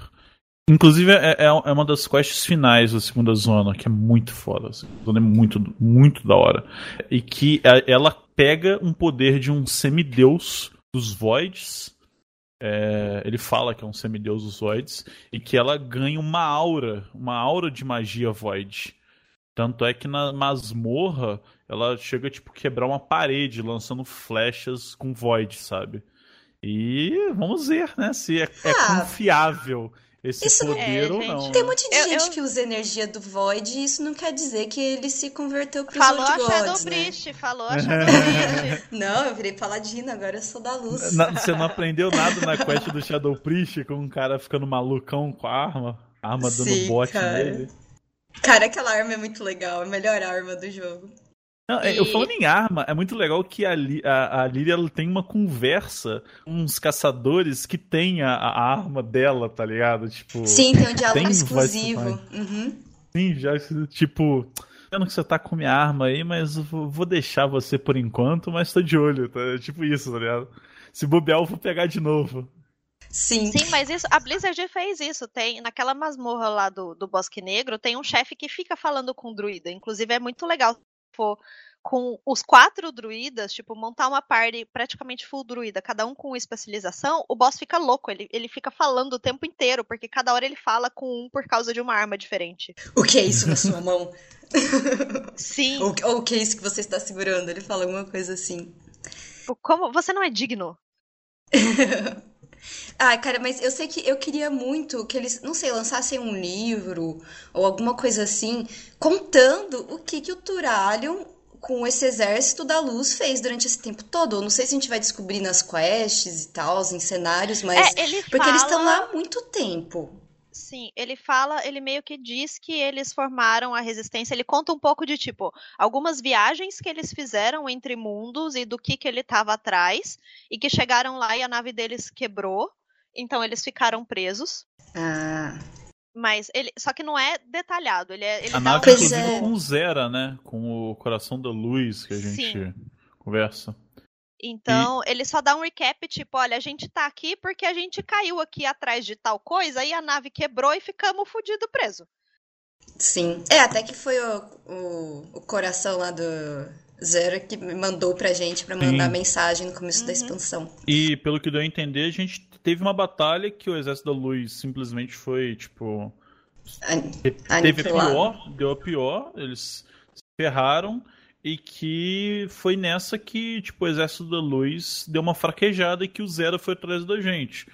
Inclusive, é, é, é, uma das quests finais da segunda zona, que é muito foda. A zona é muito, muito da hora. E que ela pega um poder de um semideus dos Voids. É, ele fala que é um semideus dos Voids. E que ela ganha uma aura, uma aura de magia Void. Tanto é que na masmorra ela chega, tipo, quebrar uma parede lançando flechas com Void, sabe? E vamos ver, né, se é, é ah, confiável esse isso poder é, ou não. Tem um monte de eu, gente eu... que usa energia do Void e isso não quer dizer que ele se converteu pro Falou a Shadow Priest, né? falou a Shadow Priest. não, eu virei paladina, agora eu sou da luz. Na, você não aprendeu nada na quest do Shadow Priest com um cara ficando malucão com a arma? A arma dando Sim, bote cara. nele. Cara, aquela arma é muito legal, é a melhor arma do jogo. Não, e... Eu falando em arma, é muito legal que a, a, a Lyria ela tem uma conversa com uns caçadores que tem a, a, arma dela, tá ligado? Tipo, Sim, tem um diálogo exclusivo. Uhum. Sim, já, tipo, vendo que você tá com minha arma aí, mas vou deixar você por enquanto, mas tô de olho, tá? Tipo isso, tá ligado? Se bobear, eu vou pegar de novo. Sim. Sim, mas isso, a Blizzard fez isso. Tem naquela masmorra lá do, do Bosque Negro, tem um chefe que fica falando com o druida. Inclusive é muito legal for com os quatro druidas, tipo, montar uma party praticamente full druida, cada um com especialização, o boss fica louco, ele, ele fica falando o tempo inteiro, porque cada hora ele fala com um por causa de uma arma diferente. O que é isso na sua mão? Sim. ou, ou o que é isso que você está segurando? Ele fala alguma coisa assim. Como você não é digno? Ah, cara, mas eu sei que eu queria muito que eles, não sei, lançassem um livro ou alguma coisa assim, contando o que, que o Turalion com esse exército da luz fez durante esse tempo todo. Eu não sei se a gente vai descobrir nas quests e tal, em cenários, mas. É, ele porque fala... eles estão lá há muito tempo. Sim, ele fala, ele meio que diz que eles formaram a resistência. Ele conta um pouco de tipo algumas viagens que eles fizeram entre mundos e do que que ele estava atrás e que chegaram lá e a nave deles quebrou. Então eles ficaram presos. Ah. Mas ele. Só que não é detalhado. Ele, é, ele a nave, um... inclusive, é. com Zera, né? Com o coração da luz que a gente Sim. conversa. Então, e... ele só dá um recap, tipo, olha, a gente tá aqui porque a gente caiu aqui atrás de tal coisa, aí a nave quebrou e ficamos fudido preso. Sim. É, até que foi o, o, o coração lá do, Zero que mandou pra gente para mandar Sim. mensagem no começo uhum. da expansão. E pelo que deu a entender, a gente teve uma batalha que o Exército da Luz simplesmente foi, tipo. An teve pior, deu a pior, eles se ferraram. E que foi nessa que, tipo, o Exército da Luz deu uma fraquejada e que o Zero foi atrás da gente.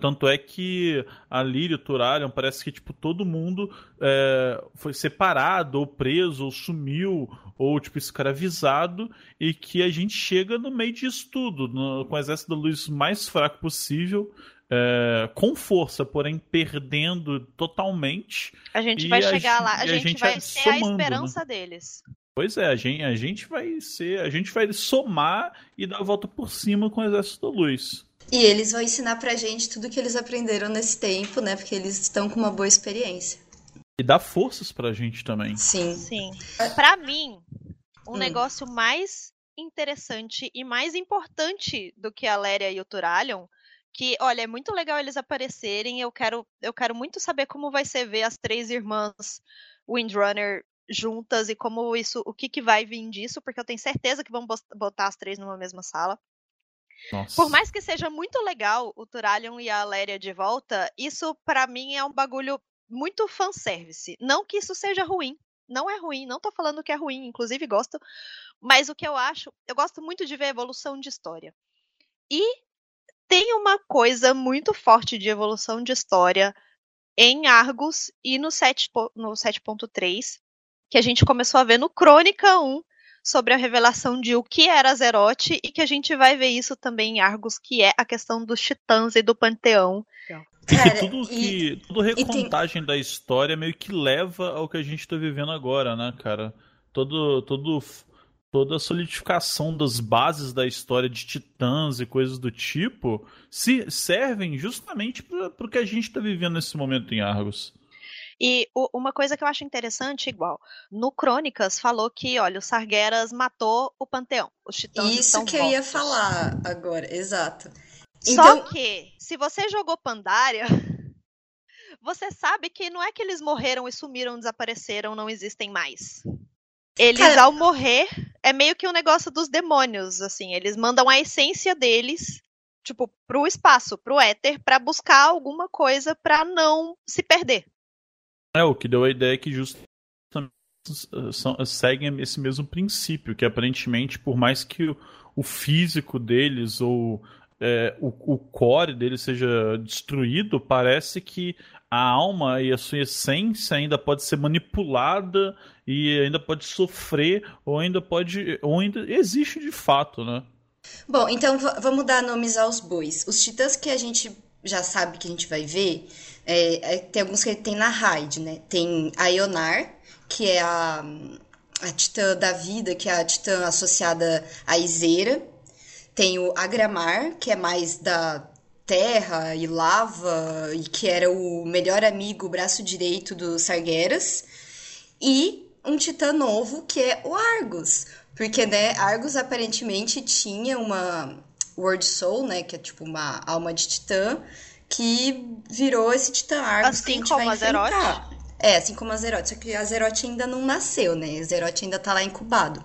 Tanto é que a Lírio, o Turalion, parece que tipo, todo mundo é, foi separado, ou preso, ou sumiu, ou tipo, escravizado, e que a gente chega no meio disso tudo, no, com o exército da luz mais fraco possível, é, com força, porém perdendo totalmente. A gente vai chegar lá, a gente, a gente, vai ser somando, a né? esperança né? deles. Pois é, a gente, a gente vai ser, a gente vai somar e dar a volta por cima com o exército da luz. E eles vão ensinar pra gente tudo que eles aprenderam nesse tempo, né? Porque eles estão com uma boa experiência. E dá forças pra gente também. Sim. Sim. Pra mim, um hum. negócio mais interessante e mais importante do que a Léria e o Turalion, que, olha, é muito legal eles aparecerem, eu quero, eu quero muito saber como vai ser ver as três irmãs Windrunner juntas e como isso, o que, que vai vir disso, porque eu tenho certeza que vão botar as três numa mesma sala. Nossa. Por mais que seja muito legal o Turalion e a Aléria de volta, isso para mim é um bagulho muito fanservice. Não que isso seja ruim. Não é ruim, não tô falando que é ruim, inclusive gosto. Mas o que eu acho, eu gosto muito de ver evolução de história. E tem uma coisa muito forte de evolução de história em Argus e no 7.3, no 7.3, que a gente começou a ver no Crônica 1, sobre a revelação de o que era Zerote e que a gente vai ver isso também em Argos, que é a questão dos titãs e do panteão. Cara, e tudo que. E, tudo recontagem tem... da história meio que leva ao que a gente tá vivendo agora, né, cara? Todo. todo toda a solidificação das bases da história de titãs e coisas do tipo se servem justamente para o que a gente está vivendo nesse momento em Argos. E o, uma coisa que eu acho interessante, igual, no Crônicas falou que, olha, o Sargeras matou o Panteão. Os titãs Isso que eu ia falar agora, exato. Só então... que, se você jogou Pandaria, você sabe que não é que eles morreram e sumiram, desapareceram, não existem mais. Eles, Cara... ao morrer, é meio que um negócio dos demônios, assim. Eles mandam a essência deles, tipo, pro espaço, pro éter, para buscar alguma coisa para não se perder. É, o que deu a ideia é que justamente seguem esse mesmo princípio, que aparentemente, por mais que o físico deles ou é, o, o core deles seja destruído, parece que a alma e a sua essência ainda pode ser manipulada e ainda pode sofrer ou ainda pode ou ainda existe de fato, né? Bom, então vamos dar nomes aos bois. Os titãs que a gente já sabe que a gente vai ver é, é, tem alguns que tem na raid, né? Tem a Ionar, que é a, a titã da vida, que é a titã associada à Iseira. Tem o Agramar, que é mais da terra e lava, e que era o melhor amigo, o braço direito do Sargeras. E um titã novo, que é o Argus. Porque, né, Argus aparentemente tinha uma Word Soul, né, que é tipo uma alma de titã, que virou esse Titã Argus assim que a gente como vai enfrentar. É, assim como a Zerote, só que a Zerote ainda não nasceu, né? A Zerote ainda tá lá incubado.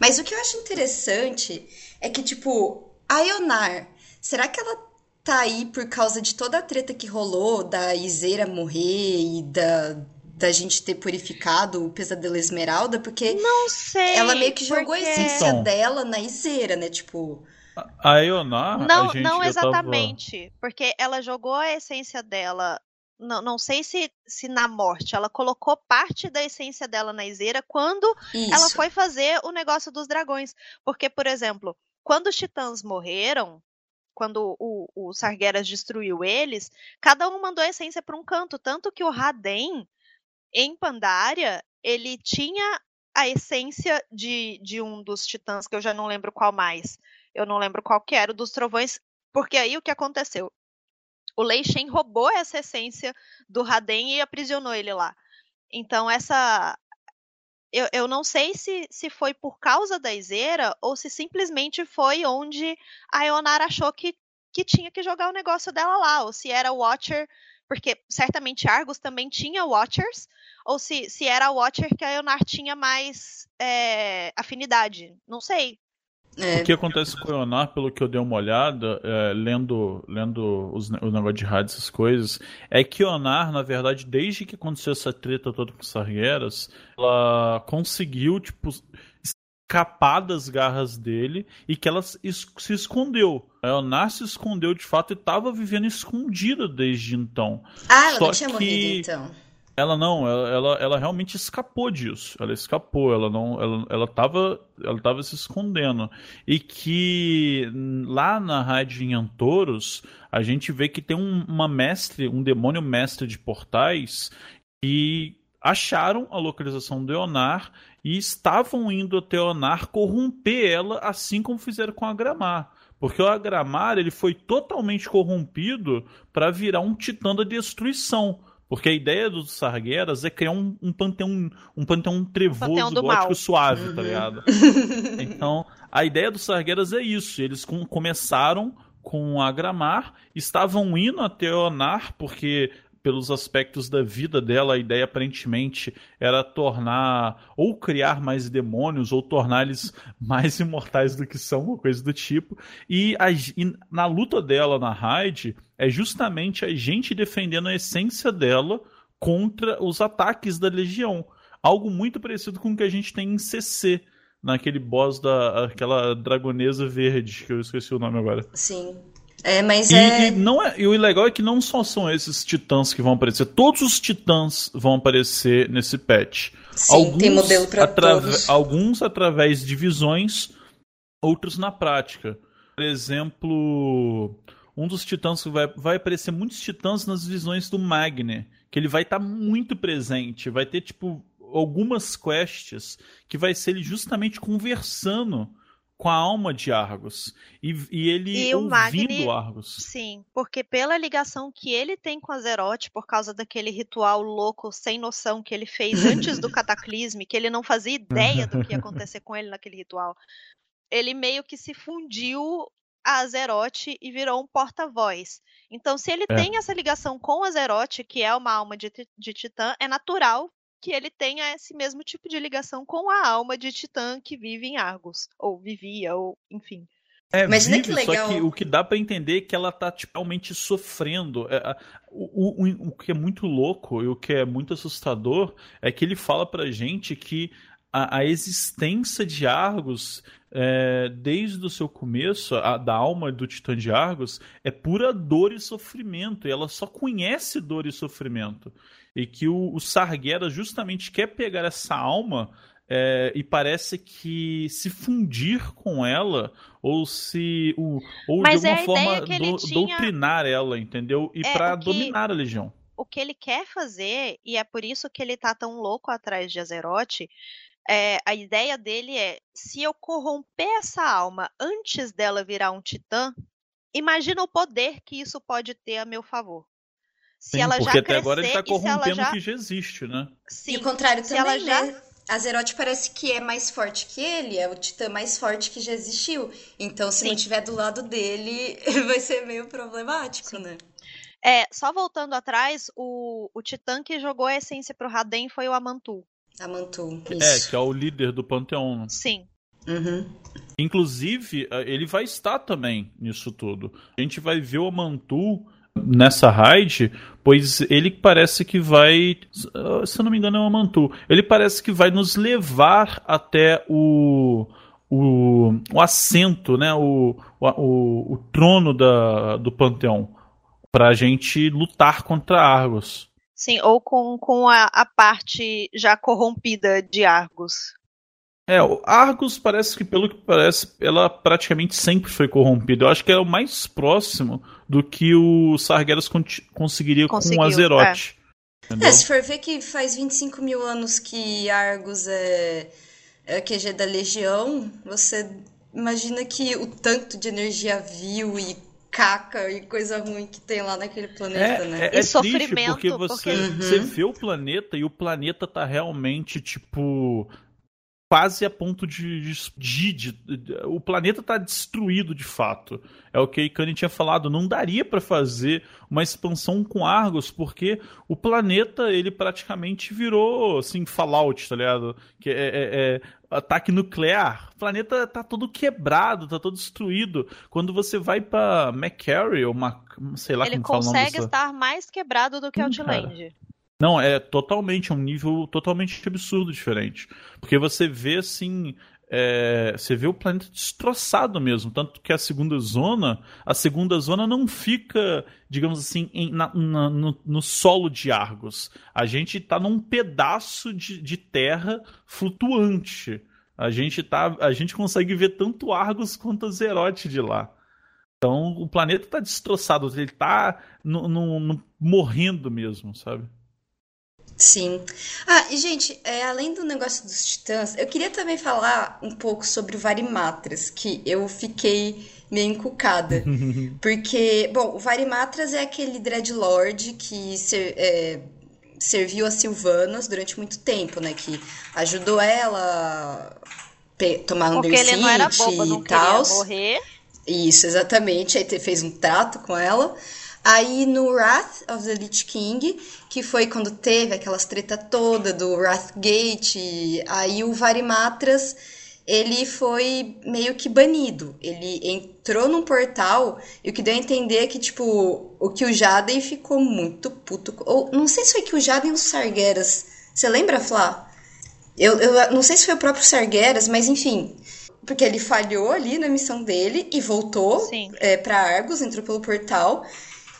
Mas o que eu acho interessante é que, tipo, a Ionar, será que ela tá aí por causa de toda a treta que rolou da Iseira morrer e da, da gente ter purificado o Pesadelo Esmeralda? Porque não sei, ela meio que jogou porque... a essência então... dela na Iseira, né? Tipo, a Eonar, não, a gente não exatamente, tava... porque ela jogou a essência dela. Não, não sei se, se na morte ela colocou parte da essência dela na Iseira quando Isso. ela foi fazer o negócio dos dragões. Porque, por exemplo, quando os titãs morreram, quando o, o Sargeras destruiu eles, cada um mandou a essência para um canto. Tanto que o Raden, em Pandaria, ele tinha a essência de, de um dos titãs, que eu já não lembro qual mais eu não lembro qual que era, dos trovões, porque aí o que aconteceu? O Lei Shen roubou essa essência do Raden e aprisionou ele lá. Então, essa. Eu, eu não sei se, se foi por causa da Iseira ou se simplesmente foi onde a Ionara achou que, que tinha que jogar o negócio dela lá, ou se era Watcher, porque certamente Argus também tinha Watchers, ou se, se era a Watcher que a Ionar tinha mais é, afinidade. Não sei. É. O que acontece com o Leonardo, pelo que eu dei uma olhada, é, lendo, lendo os, o negócio de rádio, essas coisas, é que Leonardo, na verdade, desde que aconteceu essa treta toda com Sargueras, ela conseguiu, tipo, escapar das garras dele e que ela se escondeu. A Eonar se escondeu de fato e estava vivendo escondida desde então. Ah, ela Só não tinha que... morrido então. Ela não, ela, ela, ela, realmente escapou disso. Ela escapou, ela não, ela, ela tava, ela tava se escondendo. E que lá na raid em Antoros, a gente vê que tem um, uma mestre, um demônio mestre de portais, que acharam a localização de Eonar e estavam indo até Eonar corromper ela, assim como fizeram com a Gramar. Porque o Agramar ele foi totalmente corrompido para virar um titã da destruição. Porque a ideia dos Sargueras é criar um, um panteão um panteão trevoso, panteão gótico mal. suave, tá uhum. tá ligado? então, a ideia dos Sargueras é isso. Eles com, começaram com a Gramar, estavam indo até Onar, porque pelos aspectos da vida dela, a ideia aparentemente era tornar ou criar mais demônios ou tornar eles mais imortais do que são, uma coisa do tipo. E, a, e na luta dela na raid é justamente a gente defendendo a essência dela contra os ataques da Legião. Algo muito parecido com o que a gente tem em CC, naquele boss da aquela dragonesa verde, que eu esqueci o nome agora. Sim. É, mas e, é... E, não é... e o legal é que não só são esses titãs que vão aparecer, todos os titãs vão aparecer nesse patch. Sim, alguns tem modelo pra atra... todos. Alguns através de visões, outros na prática. Por exemplo, um dos titãs que vai, vai aparecer muitos titãs nas visões do Magne, que ele vai estar tá muito presente, vai ter tipo algumas quests que vai ser ele justamente conversando com a alma de Argos. E, e ele e ouvindo Magni, Argos. Sim, porque pela ligação que ele tem com Azeroth, por causa daquele ritual louco, sem noção que ele fez antes do cataclisme, que ele não fazia ideia do que ia acontecer com ele naquele ritual, ele meio que se fundiu a Azeroth e virou um porta-voz. Então, se ele é. tem essa ligação com Azeroth, que é uma alma de, de Titã, é natural que ele tenha esse mesmo tipo de ligação com a alma de Titã que vive em Argos, ou vivia, ou enfim. É, Imagina vive, que legal. Só que o que dá para entender é que ela tá tipo, realmente sofrendo. É, o, o, o que é muito louco e o que é muito assustador é que ele fala pra gente que a, a existência de Argos, é, desde o seu começo, a, da alma do Titã de Argos, é pura dor e sofrimento. E ela só conhece dor e sofrimento e que o, o Sarguera justamente quer pegar essa alma é, e parece que se fundir com ela ou se o, ou Mas de alguma é forma do, tinha... doutrinar ela, entendeu? E é, para dominar a legião. O que ele quer fazer e é por isso que ele tá tão louco atrás de Azeroth. É, a ideia dele é: se eu corromper essa alma antes dela virar um titã, imagina o poder que isso pode ter a meu favor. Se Sim, ela porque já até agora ele tá corrompendo o já... que já existe, né? Sim. E o contrário se também, ela já... né? Azeroth parece que é mais forte que ele, é o titã mais forte que já existiu. Então, se Sim. não tiver do lado dele, vai ser meio problemático, Sim. né? É, só voltando atrás, o, o titã que jogou a essência pro Raden foi o Amantu. Amantu, é, isso. É, que é o líder do Panteão. Sim. Uhum. Inclusive, eh, ele vai estar também nisso tudo. A gente vai ver o Amantu nessa raid, pois ele parece que vai, se eu não me engano é o Amantu, ele parece que vai nos levar até o o, o assento, né, o, o, o trono da, do panteão, para a gente lutar contra Argos. Sim, ou com, com a, a parte já corrompida de Argos. É, o Argos parece que, pelo que parece, ela praticamente sempre foi corrompida. Eu acho que é o mais próximo do que o Sargeras conseguiria Conseguiu, com o Azeroth. É. é. se for ver que faz 25 mil anos que Argos é, é QG da Legião, você imagina que o tanto de energia vil e caca e coisa ruim que tem lá naquele planeta, é, né? É, é sofrimento, porque você, porque... Uhum. você vê o planeta e o planeta tá realmente, tipo, quase a ponto de, de, de, de o planeta está destruído de fato. É o que a Ikane tinha falado, não daria para fazer uma expansão com Argos porque o planeta ele praticamente virou assim Fallout, tá ligado? Que é, é, é ataque nuclear. O planeta tá todo quebrado, tá todo destruído. Quando você vai para McCarry ou Mac, sei lá ele como fala Ele consegue estar mais quebrado do que Outland. Não, é totalmente, é um nível totalmente absurdo diferente. Porque você vê, assim, é, você vê o planeta destroçado mesmo. Tanto que a segunda zona, a segunda zona não fica, digamos assim, em, na, na, no, no, solo de Argos. A gente está num pedaço de, de, terra flutuante. A gente, tá, a gente consegue ver tanto Argos quanto Zerote de lá. Então o planeta está destroçado, ele está no, no, no, morrendo mesmo, sabe? Sim. Ah, e gente, é, além do negócio dos titãs, eu queria também falar um pouco sobre o Varimatras, que eu fiquei meio encucada. porque, bom, o Varimatras é aquele Dreadlord que ser, é, serviu a Silvanas durante muito tempo, né? Que ajudou ela a tomar Porque Undercity ele não era bobo, não e tal. morrer. Isso, exatamente. Aí fez um trato com ela. Aí no Wrath of the Lich King, que foi quando teve aquelas treta toda do Wrathgate, aí o Varimatras, ele foi meio que banido. Ele entrou num portal e o que deu a entender é que, tipo, o que o Jaden ficou muito puto. Ou não sei se foi que o Jaden ou os Sargeras. Você lembra, Flá? Eu, eu não sei se foi o próprio Sargeras, mas enfim. Porque ele falhou ali na missão dele e voltou é, para Argos, entrou pelo portal.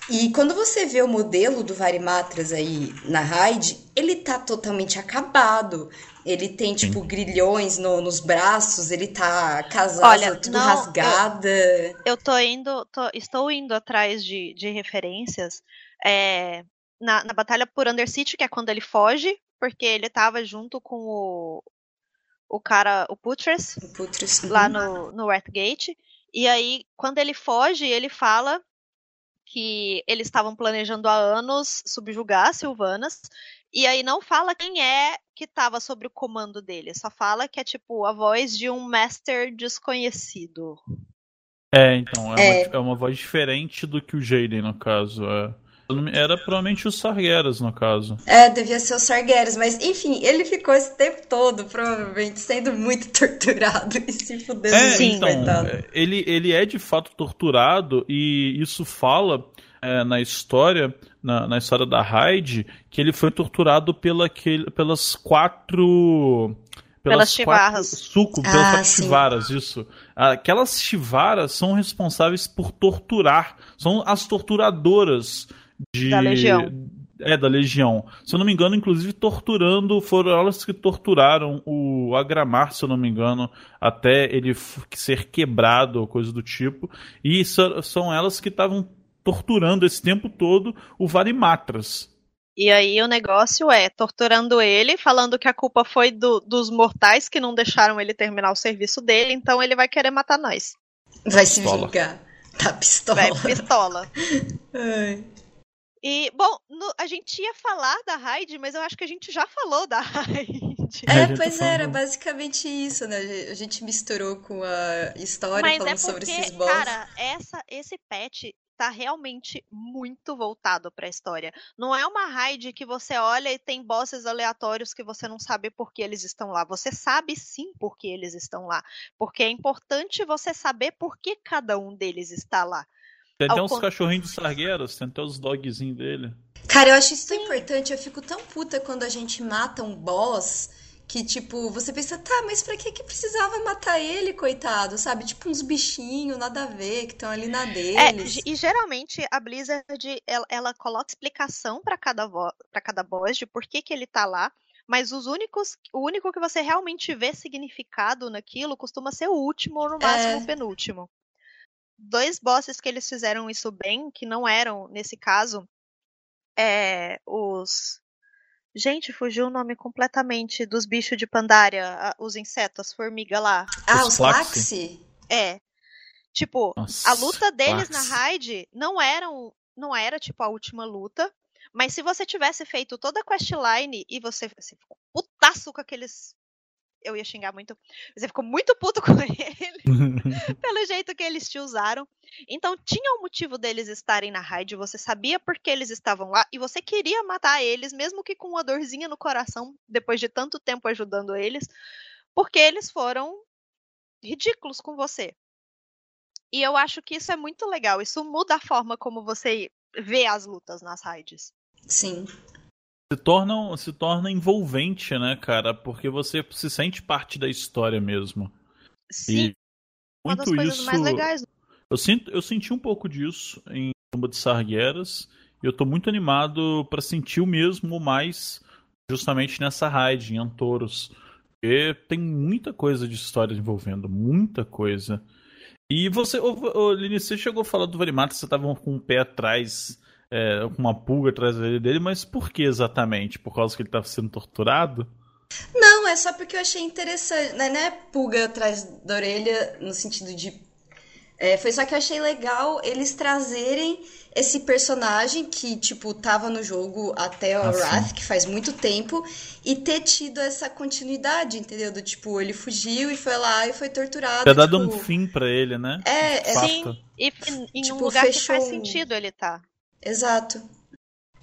E quando você vê o modelo do Varimatras aí na raid, ele tá totalmente acabado. Ele tem, tipo, Sim. grilhões no, nos braços, ele tá casado, Olha, tudo não, rasgada. Eu, eu tô indo, tô, estou indo atrás de, de referências. É, na, na batalha por Undercity, que é quando ele foge, porque ele tava junto com o, o cara, o Putres, o Putres lá no, no Gate. E aí, quando ele foge, ele fala que eles estavam planejando há anos subjugar Silvanas. E aí não fala quem é que estava sob o comando dele, só fala que é tipo a voz de um master desconhecido. É, então, é, é. Uma, é uma, voz diferente do que o Jaden, no caso. É. Era provavelmente os Sargeras, no caso. É, devia ser os Sargeras, mas enfim, ele ficou esse tempo todo, provavelmente, sendo muito torturado e se fudendo é, então, é, ele, ele é de fato torturado e isso fala é, na história, na, na, história da Hyde, que ele foi torturado pela, que, pelas quatro pelas, chivarras. Suco, pelas ah, quatro chivaras, isso. Aquelas chivaras são responsáveis por torturar, são as torturadoras de, da Legião. É, da Legião. Se eu não me engano, inclusive torturando, foram elas que torturaram o Agramar, se eu não me engano, até ele ser quebrado ou coisa do tipo. E são elas que estavam torturando esse tempo todo o Varimatras. E aí o negócio é torturando ele, falando que a culpa foi do, dos mortais que não deixaram ele terminar o serviço dele, então ele vai querer matar nós. Vai se vingar. Tá pistola. Vai pistola. Ai. E, bom, no, a gente ia falar da Raid, mas eu acho que a gente já falou da Raid. É, pois tá era, basicamente isso, né? A gente misturou com a história mas falando é porque, sobre esses boss. Cara, essa, esse patch tá realmente muito voltado para a história. Não é uma raid que você olha e tem bosses aleatórios que você não sabe por que eles estão lá. Você sabe sim por que eles estão lá, porque é importante você saber por que cada um deles está lá. Tem até uns cachorrinhos de sargueiros, tem até os dogzinhos dele. Cara, eu acho isso tão importante. Eu fico tão puta quando a gente mata um boss que, tipo, você pensa, tá, mas pra que que precisava matar ele, coitado? Sabe? Tipo, uns bichinhos, nada a ver, que estão ali na é, deles. É, e geralmente a Blizzard, ela, ela coloca explicação para cada, pra cada boss de por que que ele tá lá. Mas os únicos, o único que você realmente vê significado naquilo costuma ser o último ou no máximo é... o penúltimo dois bosses que eles fizeram isso bem, que não eram, nesse caso, é, os. Gente, fugiu o nome completamente dos bichos de Pandaria, os insetos, as formigas lá. Ah, os, os Flaxi? É. Tipo, Nossa, a luta deles na raid não eram, não era tipo a última luta, mas se você tivesse feito toda a questline e você, você ficou putaço com aqueles eu ia xingar muito. Você ficou muito puto com ele pelo jeito que eles te usaram. Então tinha um motivo deles estarem na raid, você sabia por que eles estavam lá e você queria matar eles, mesmo que com uma dorzinha no coração, depois de tanto tempo ajudando eles, porque eles foram ridículos com você. E eu acho que isso é muito legal. Isso muda a forma como você vê as lutas nas raids. Sim se torna, se torna envolvente, né, cara? Porque você se sente parte da história mesmo. Sim, uma das muito coisas isso. mais legais. Eu, sinto, eu senti um pouco disso em Tumba de Sargueras. E eu tô muito animado pra sentir o mesmo, mais justamente nessa raid, em Antoros. Porque tem muita coisa de história envolvendo, muita coisa. E você, ô, ô, Lini, você chegou a falar do Valimata, você tava com um pé atrás, é, com uma pulga atrás da orelha dele, mas por que exatamente? Por causa que ele tava sendo torturado? Não, é só porque eu achei interessante. Né, não é pulga atrás da orelha no sentido de. É, foi só que eu achei legal eles trazerem esse personagem que, tipo, tava no jogo até o Ah. Wrath, que faz muito tempo, e ter tido essa continuidade, entendeu? Do tipo, ele fugiu e foi lá e foi torturado. Ter dado tipo, um fim pra ele, né? É, é. Sim, e em- em um Tipo, lugar que fechou faz um- sentido ele tá. Exato.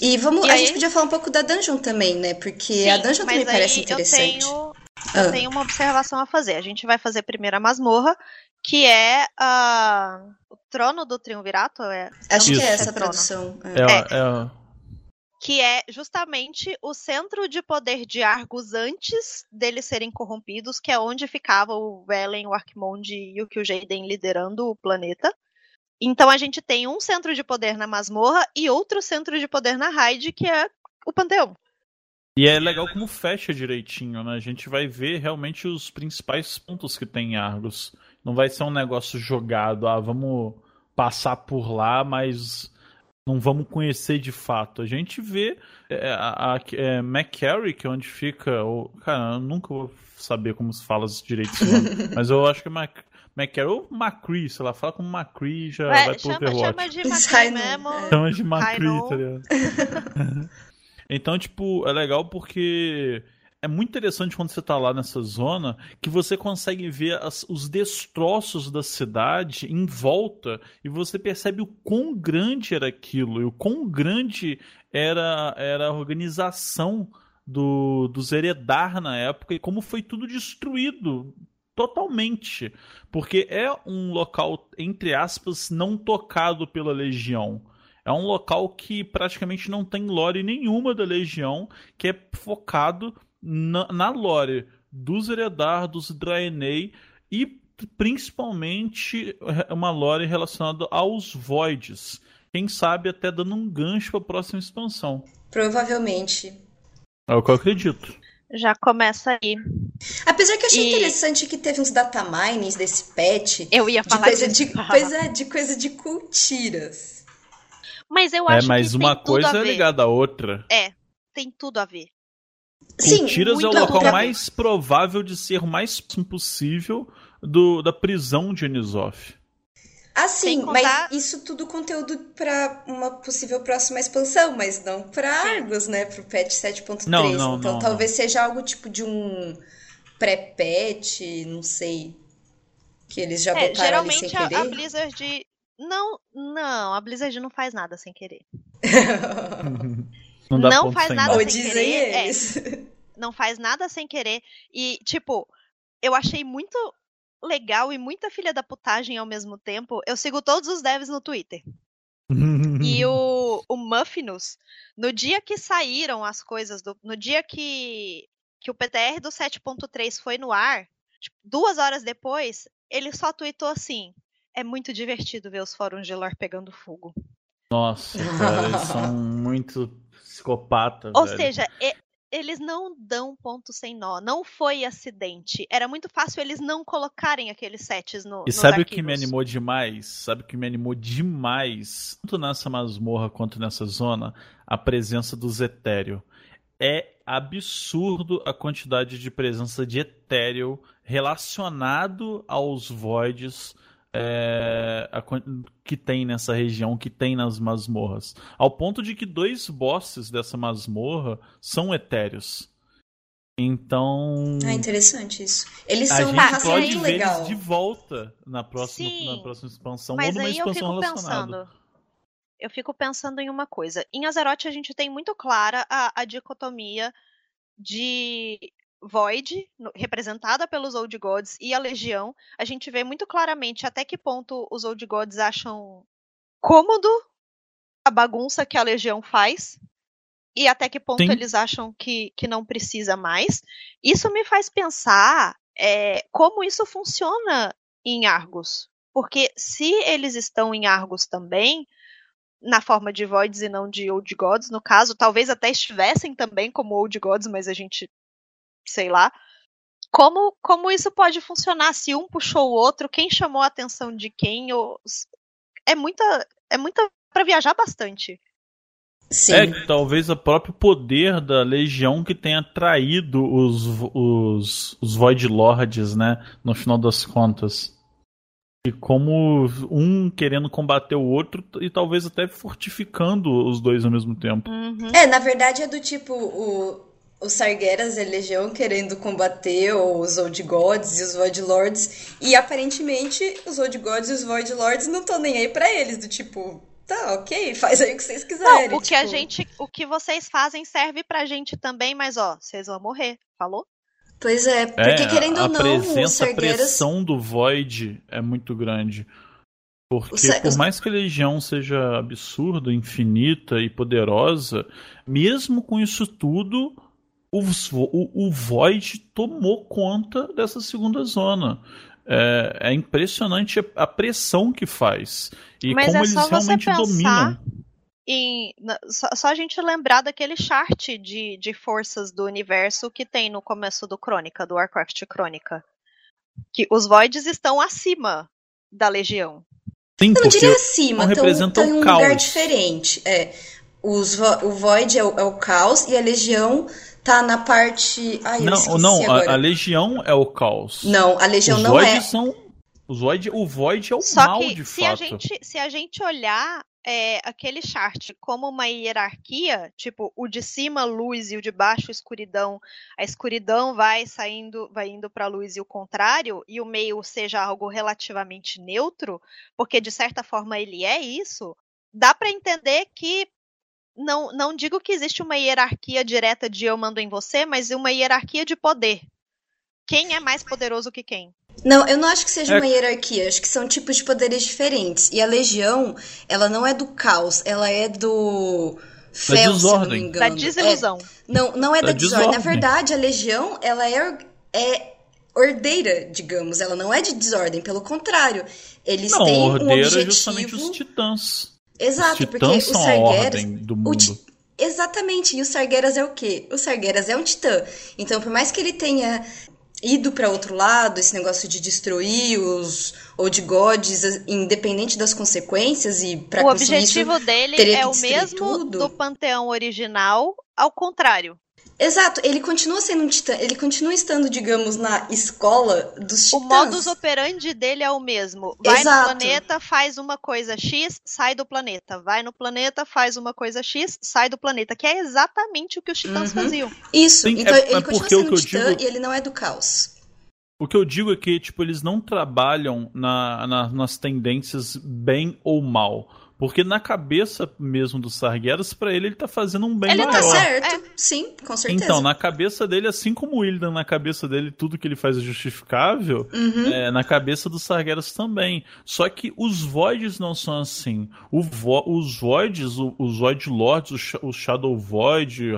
E vamos, E a aí- gente podia falar um pouco da dungeon também, né? Porque Sim, a dungeon também parece interessante. Eu tenho, Ah. eu tenho uma observação a fazer. A gente vai fazer primeiro a masmorra, que é a... o trono do triunvirato. É, Acho Isso. que é essa a trono. tradução. é. É, é, Que é justamente o centro de poder de Argus antes deles serem corrompidos, que é onde ficava o Velen, o Arquimonde e o Kil'jaeden liderando o planeta. Então a gente tem um centro de poder na masmorra e outro centro de poder na raid, que é o Panteão. E é legal como fecha direitinho, né? A gente vai ver realmente os principais pontos que tem em Argos. Não vai ser um negócio jogado, ah, vamos passar por lá, mas não vamos conhecer de fato. A gente vê é, a, a é, McCarry, que é onde fica. O, cara, eu nunca vou saber como se fala direito mas eu acho que é Mac, McCarry ou Macri, sei lá, fala como Macri já É, vai pro chama, Overwatch. chama de Macri mesmo. é. Chama de Macri, tá ligado? então, tipo, é legal porque é muito interessante quando você tá lá nessa zona que você consegue ver as- os destroços da cidade em volta e você percebe o quão grande era aquilo e o quão grande era, era a organização do, dos Eredar na época e como foi tudo destruído totalmente. Porque é um local, entre aspas, não tocado pela Legião. É um local que praticamente não tem lore nenhuma da Legião, que é focado na, na lore dos Eredar, dos Draenei e principalmente uma lore relacionada aos Voids. Quem sabe até dando um gancho para a próxima expansão. Provavelmente. É o que eu acredito. Já começa aí. Apesar que eu achei E- interessante que teve uns data minings desse patch. Eu ia De falar coisa disso. de, coisa, de coisa de cultiras. Mas eu É, acho mas que uma tem tudo a coisa é ver. ligada à outra. Tem tudo a ver. Sim, Tiras é o local mais provável de ser o mais possível do, da prisão de Enisoff. Assim, Sem contar- mas isso tudo conteúdo pra uma possível próxima expansão, mas não pra Sim. Argos, né? Pro patch 7.3. Não, não, então não, talvez seja algo tipo de um pré-patch, não sei. Que eles já É, botaram ali sem geralmente a, a querer. Blizzard. Não, não, a Blizzard não faz nada sem querer. Não dá Não faz sem nada sem dizem querer, é. eles. Não faz nada sem querer. E, tipo, eu achei muito legal e muita filha da putagem ao mesmo tempo. Eu sigo todos os devs no Twitter. E o, o Muffinus, no dia que saíram as coisas, do, no dia que, que o PTR do 7.3 foi no ar, tipo, duas horas depois, ele só tweetou assim: é muito divertido ver os fóruns de lore pegando fogo. Nossa, cara, eles são muito psicopata, Ou velho. seja, eles não dão ponto sem nó. Não foi acidente. Era muito fácil eles não colocarem aqueles sets no. E sabe o que me animou demais? Sabe o que me animou demais? Tanto nessa masmorra quanto nessa zona, a presença dos etéreo. É absurdo a quantidade de presença de etéreo relacionado aos voids é, a que tem nessa região, que tem nas masmorras. Ao ponto de que dois bosses dessa masmorra são etéreos. Então. Ah, interessante isso. Eles A são gente uma raça pode ver legal. eles de volta na próxima, Sim, na próxima expansão ou Mas numa aí eu expansão fico relacionada. pensando. Eu fico pensando em uma coisa. Em Azeroth a gente tem muito clara a, a dicotomia de Void, representada pelos Old Gods, e a Legião. A gente vê muito claramente até que ponto os Old Gods acham cômodo a bagunça que a Legião faz. E até que ponto Sim. eles acham que, que não precisa mais. Isso me faz pensar é, como isso funciona em Argos. Porque se eles estão em Argos também, na forma de Voids e não de Old Gods, no caso, talvez até estivessem também como Old Gods, mas a gente, sei lá. Como, como isso pode funcionar se um puxou o outro, quem chamou a atenção de quem? Ou... É muita, é muita para viajar bastante. Sim. É, talvez o próprio poder da legião que tenha atraído os, os, os Void Lords, né? No final das contas. E como um querendo combater o outro e talvez até fortificando os dois ao mesmo tempo. Uhum. É, na verdade é do tipo o, os Sargeras e a Legião querendo combater os Old Gods e os Void Lords. E aparentemente os Old Gods e os Void Lords não estão nem aí para eles, do tipo, tá, ok, faz aí o que vocês quiserem. Não, o que tipo... a gente, o que vocês fazem serve pra gente também, mas ó, vocês vão morrer, falou? Pois é, porque é, querendo ou não, presença, A pressão do Void é muito grande. Porque por mais que a Legião seja absurda, infinita e poderosa, mesmo com isso tudo, o, o, o Void tomou conta dessa segunda zona. É, é impressionante a, a, pressão que faz. E Mas como é eles realmente dominam. Em, só, só, a gente lembrar daquele chart de, de forças do universo que tem no começo do Crônica, do Warcraft Crônica. Que os Voids estão acima da Legião. Sim, Eu não diria acima, estão em um caos. lugar diferente. É, os, o Void é o, é o caos e a Legião tá na parte. Ai, não, não, a, a, Legião é o caos. Não, a Legião os não Void é. São, os Void, o Void é o Só mal, que, de se fato. A gente, se a gente olhar é, aquele chart como uma hierarquia, tipo, o de cima luz e o de baixo escuridão, a escuridão vai saindo, vai indo para a luz e o contrário, e o meio seja algo relativamente neutro, porque de certa forma ele é isso, dá para entender que não, não digo que existe uma hierarquia direta de eu mando em você, mas uma hierarquia de poder. Quem é mais poderoso que quem? Não, eu não acho que seja é... uma hierarquia, acho que são tipos de poderes diferentes. E a Legião, ela não é do caos, ela é do. Fel, se não me engano. Da desilusão. É, não, não é da, da desordem. desordem. Na verdade, a Legião, ela é, é ordeira, digamos. Ela não é de desordem, pelo contrário. Eles não, têm ordeira um objetivo... é justamente os titãs. Exato, os porque o Sargeras. Do mundo. Ti... Exatamente, e o Sargeras é o quê? O Sargeras é um titã. Então, por mais que ele tenha ido para outro lado, esse negócio de destruir os Old Gods, independente das consequências, e para O objetivo dele é o mesmo tudo. do panteão original, ao contrário. Exato, ele continua sendo um titã, ele continua estando, digamos, na escola dos titãs. O modus operandi dele é o mesmo. Vai Exato. no planeta, faz uma coisa X, sai do planeta. Vai no planeta, faz uma coisa X, sai do planeta. Que é exatamente o que os titãs uhum. faziam. Isso, Sim, então é, ele é continua sendo um titã digo... e ele não é do caos. O que eu digo é que, tipo, eles não trabalham na, na, nas tendências bem ou mal porque na cabeça mesmo do Sargeras, para ele, ele tá fazendo um bem ele tá maior. Ele tá certo, é. sim, com certeza. Então, na cabeça dele, assim como o Illidan, na cabeça dele, tudo que ele faz é justificável, uhum. é, na cabeça do Sargeras também. Só que os Voids não são assim. Vo os Voids, os Void Lords, o Shadow Void,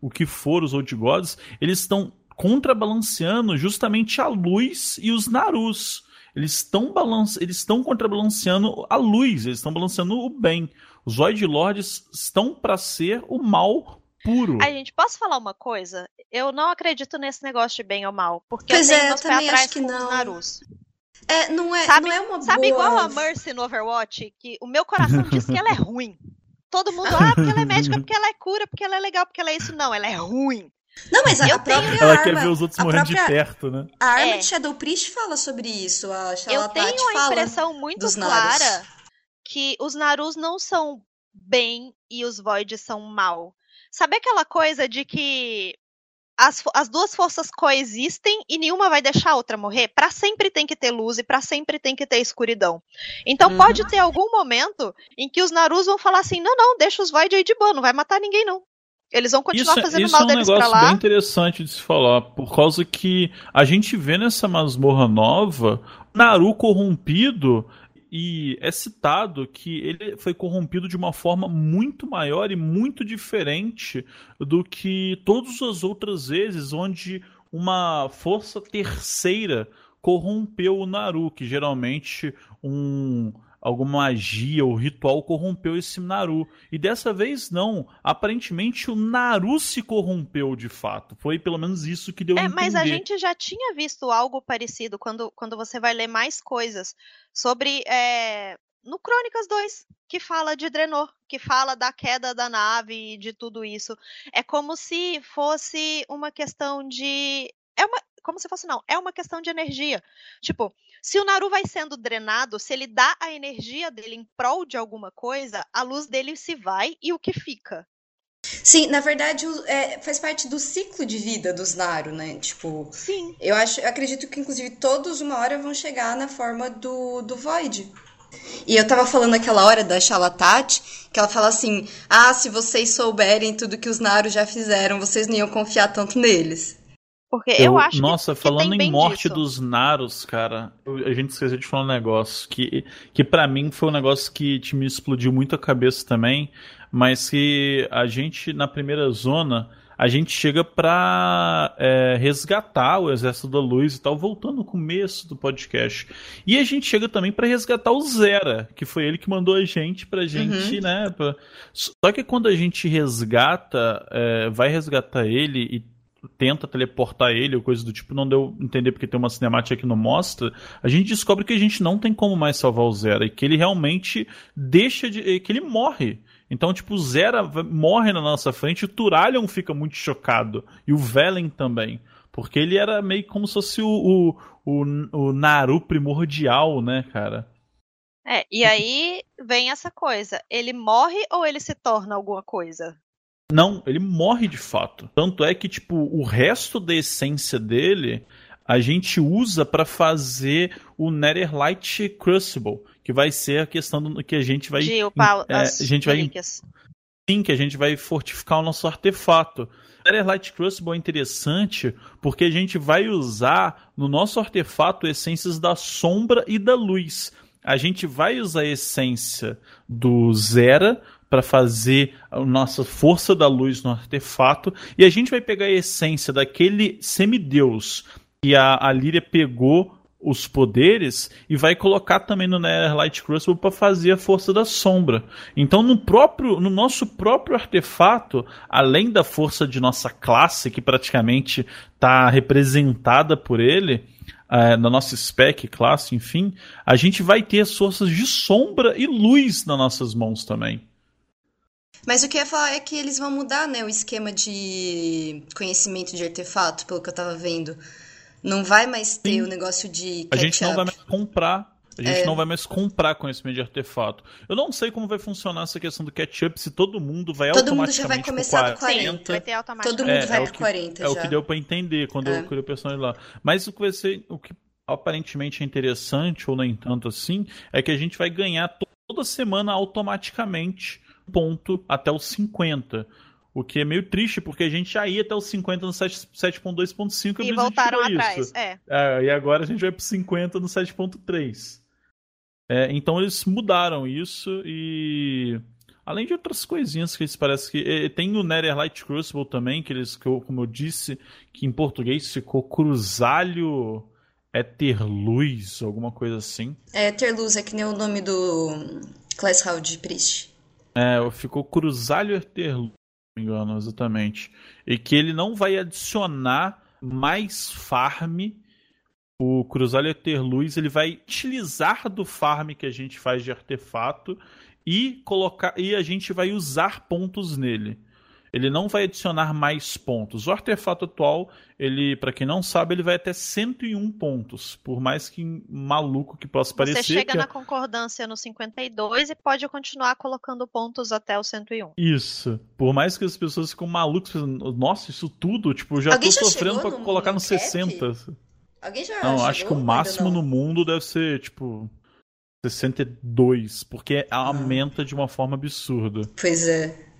o que for, os Old Gods, eles estão contrabalanceando justamente a luz e os Narus eles estão balance... eles estão contrabalanceando a luz, eles estão balanceando o bem. Os Void Lords estão para ser o mal puro. A gente, posso falar uma coisa? Eu não acredito nesse negócio de bem ou mal, porque pois eu tenho é, eu também atrás acho que não. Narus. É, não é, sabe, não é uma sabe boa... igual a Mercy no Overwatch, que o meu coração diz que ela é ruim. Todo mundo, ah, porque ela é médica, porque ela é cura, porque ela é legal, porque ela é isso. Não, ela é ruim. Não, mas a, a própria Ela arma, quer ver os outros morrendo própria, de perto, né? A arma é. de Shadow Priest fala sobre isso. A Eu tenho a impressão muito clara que os Narus não são bem e os Voids são mal. Sabe aquela coisa de que as, as duas forças coexistem e nenhuma vai deixar a outra morrer? Para sempre tem que ter luz e para sempre tem que ter escuridão. Então uhum. pode ter algum momento em que os Narus vão falar assim: não, não, deixa os Void aí de boa, não vai matar ninguém não. Eles vão continuar isso, fazendo isso mal é um deles negócio pra lá. bem interessante de se falar, por causa que a gente vê nessa masmorra nova Naru corrompido e é citado que ele foi corrompido de uma forma muito maior e muito diferente do que todas as outras vezes onde uma força terceira corrompeu o Naru, que geralmente um alguma magia ou ritual corrompeu esse Naru. E dessa vez não. Aparentemente o Naru se corrompeu de fato. Foi pelo menos isso que deu é. Mas a gente já tinha visto algo parecido quando, quando você vai ler mais coisas sobre. É, no Crônicas 2, que fala de Drenor, que fala da queda da nave e de tudo isso. É como se fosse uma questão de. É uma, como se fosse não, é uma questão de energia. Tipo, se o Naru vai sendo drenado, se ele dá a energia dele em prol de alguma coisa, a luz dele se vai e o que fica? Sim, na verdade, é, faz parte do ciclo de vida dos Naru, né? Tipo, Sim. Eu acho, eu acredito que inclusive todos uma hora vão chegar na forma do, do Void. E eu tava falando aquela hora da Xalatat, que ela fala assim: "Ah, se vocês souberem tudo que os Naru já fizeram, vocês não iam confiar tanto neles". Porque eu, eu acho Nossa, que, falando que em morte disso. dos Naros, cara, a gente esqueceu de falar um negócio que, que para mim foi um negócio que te me explodiu muito a cabeça também, mas que a gente, na primeira zona, a gente chega pra é, resgatar o Exército da Luz e tal, voltando no começo do podcast. E a gente chega também para resgatar o Zera, que foi ele que mandou a gente pra gente, uhum. né? Pra... Só que quando a gente resgata, é, vai resgatar ele e tenta teleportar ele ou coisa do tipo, não deu entender porque tem uma cinemática que não mostra, a gente descobre que a gente não tem como mais salvar o Zera e que ele realmente deixa de. que ele morre. Então, tipo, o Zera morre na nossa frente, o Turalion fica muito chocado. E o Velen também. Porque ele era meio como se fosse o, o, o, o Naru primordial, né, cara? É, e aí vem essa coisa. Ele morre ou ele se torna alguma coisa? Não, ele morre de fato. Tanto é que, tipo, o resto da essência dele a gente usa para fazer o Netherlight Crucible, que vai ser a questão do, que a gente vai. De upar é, a gente vai Sim, que a gente vai fortificar o nosso artefato. O Netherlight Crucible é interessante porque a gente vai usar no nosso artefato essências da sombra e da luz. A gente vai usar a essência do Zera para fazer a nossa força da luz no artefato. E a gente vai pegar a essência daquele semideus que a, a Líria pegou os poderes e vai colocar também no Netherlight Crucible para fazer a força da sombra. Então no próprio no nosso próprio artefato, além da força de nossa classe que praticamente está representada por ele, uh, na nossa spec classe, enfim, a gente vai ter as forças de sombra e luz nas nossas mãos também. Mas o que eu ia falar é que eles vão mudar, né, o esquema de conhecimento de artefato, pelo que eu tava vendo. Não vai mais ter Sim. o negócio de A gente não vai mais comprar. A gente é... não vai mais comprar conhecimento de artefato. Eu não sei como vai funcionar essa questão do catch-up, se todo mundo vai todo automaticamente mundo já vai começar do 40. Sim, vai ter automaticamente. Todo mundo é, vai é pro 40 É o que deu para entender quando é. eu criei o personagem lá. Mas o que vai ser, o que aparentemente é interessante, ou nem tanto assim, é que a gente vai ganhar toda semana automaticamente ponto até os 50. O que é meio triste, porque a gente já ia até os 50 no 7.2.5 e voltaram atrás. É. é. E agora a gente vai para 50 no 7.3. É, então eles mudaram isso e. Além de outras coisinhas que eles parecem que. É, tem o Netherlight Crucible também, que eles, como eu disse, que em português ficou Cruzalho Eterluz, alguma coisa assim. É, Eterluz é que nem o nome do Class de Priest. É, ficou Cruzalho Eterluz, se não me engano, exatamente. E que ele não vai adicionar mais farm. O Cruzalho Eterluz, ele vai utilizar do farm que a gente faz de artefato e colocar e a gente vai usar pontos nele ele não vai adicionar mais pontos. O artefato atual, ele, para quem não sabe, ele vai até 101 pontos, por mais que maluco que possa parecer. Você chega que... na concordância no 52 e pode continuar colocando pontos até o 101. Isso. Por mais que as pessoas ficam malucas, nossa, isso tudo, tipo, já Alguém tô já sofrendo para colocar no, no 60. Alguém já Não, acho que o máximo no mundo deve ser, tipo, 62, porque aumenta de uma forma absurda. Pois é.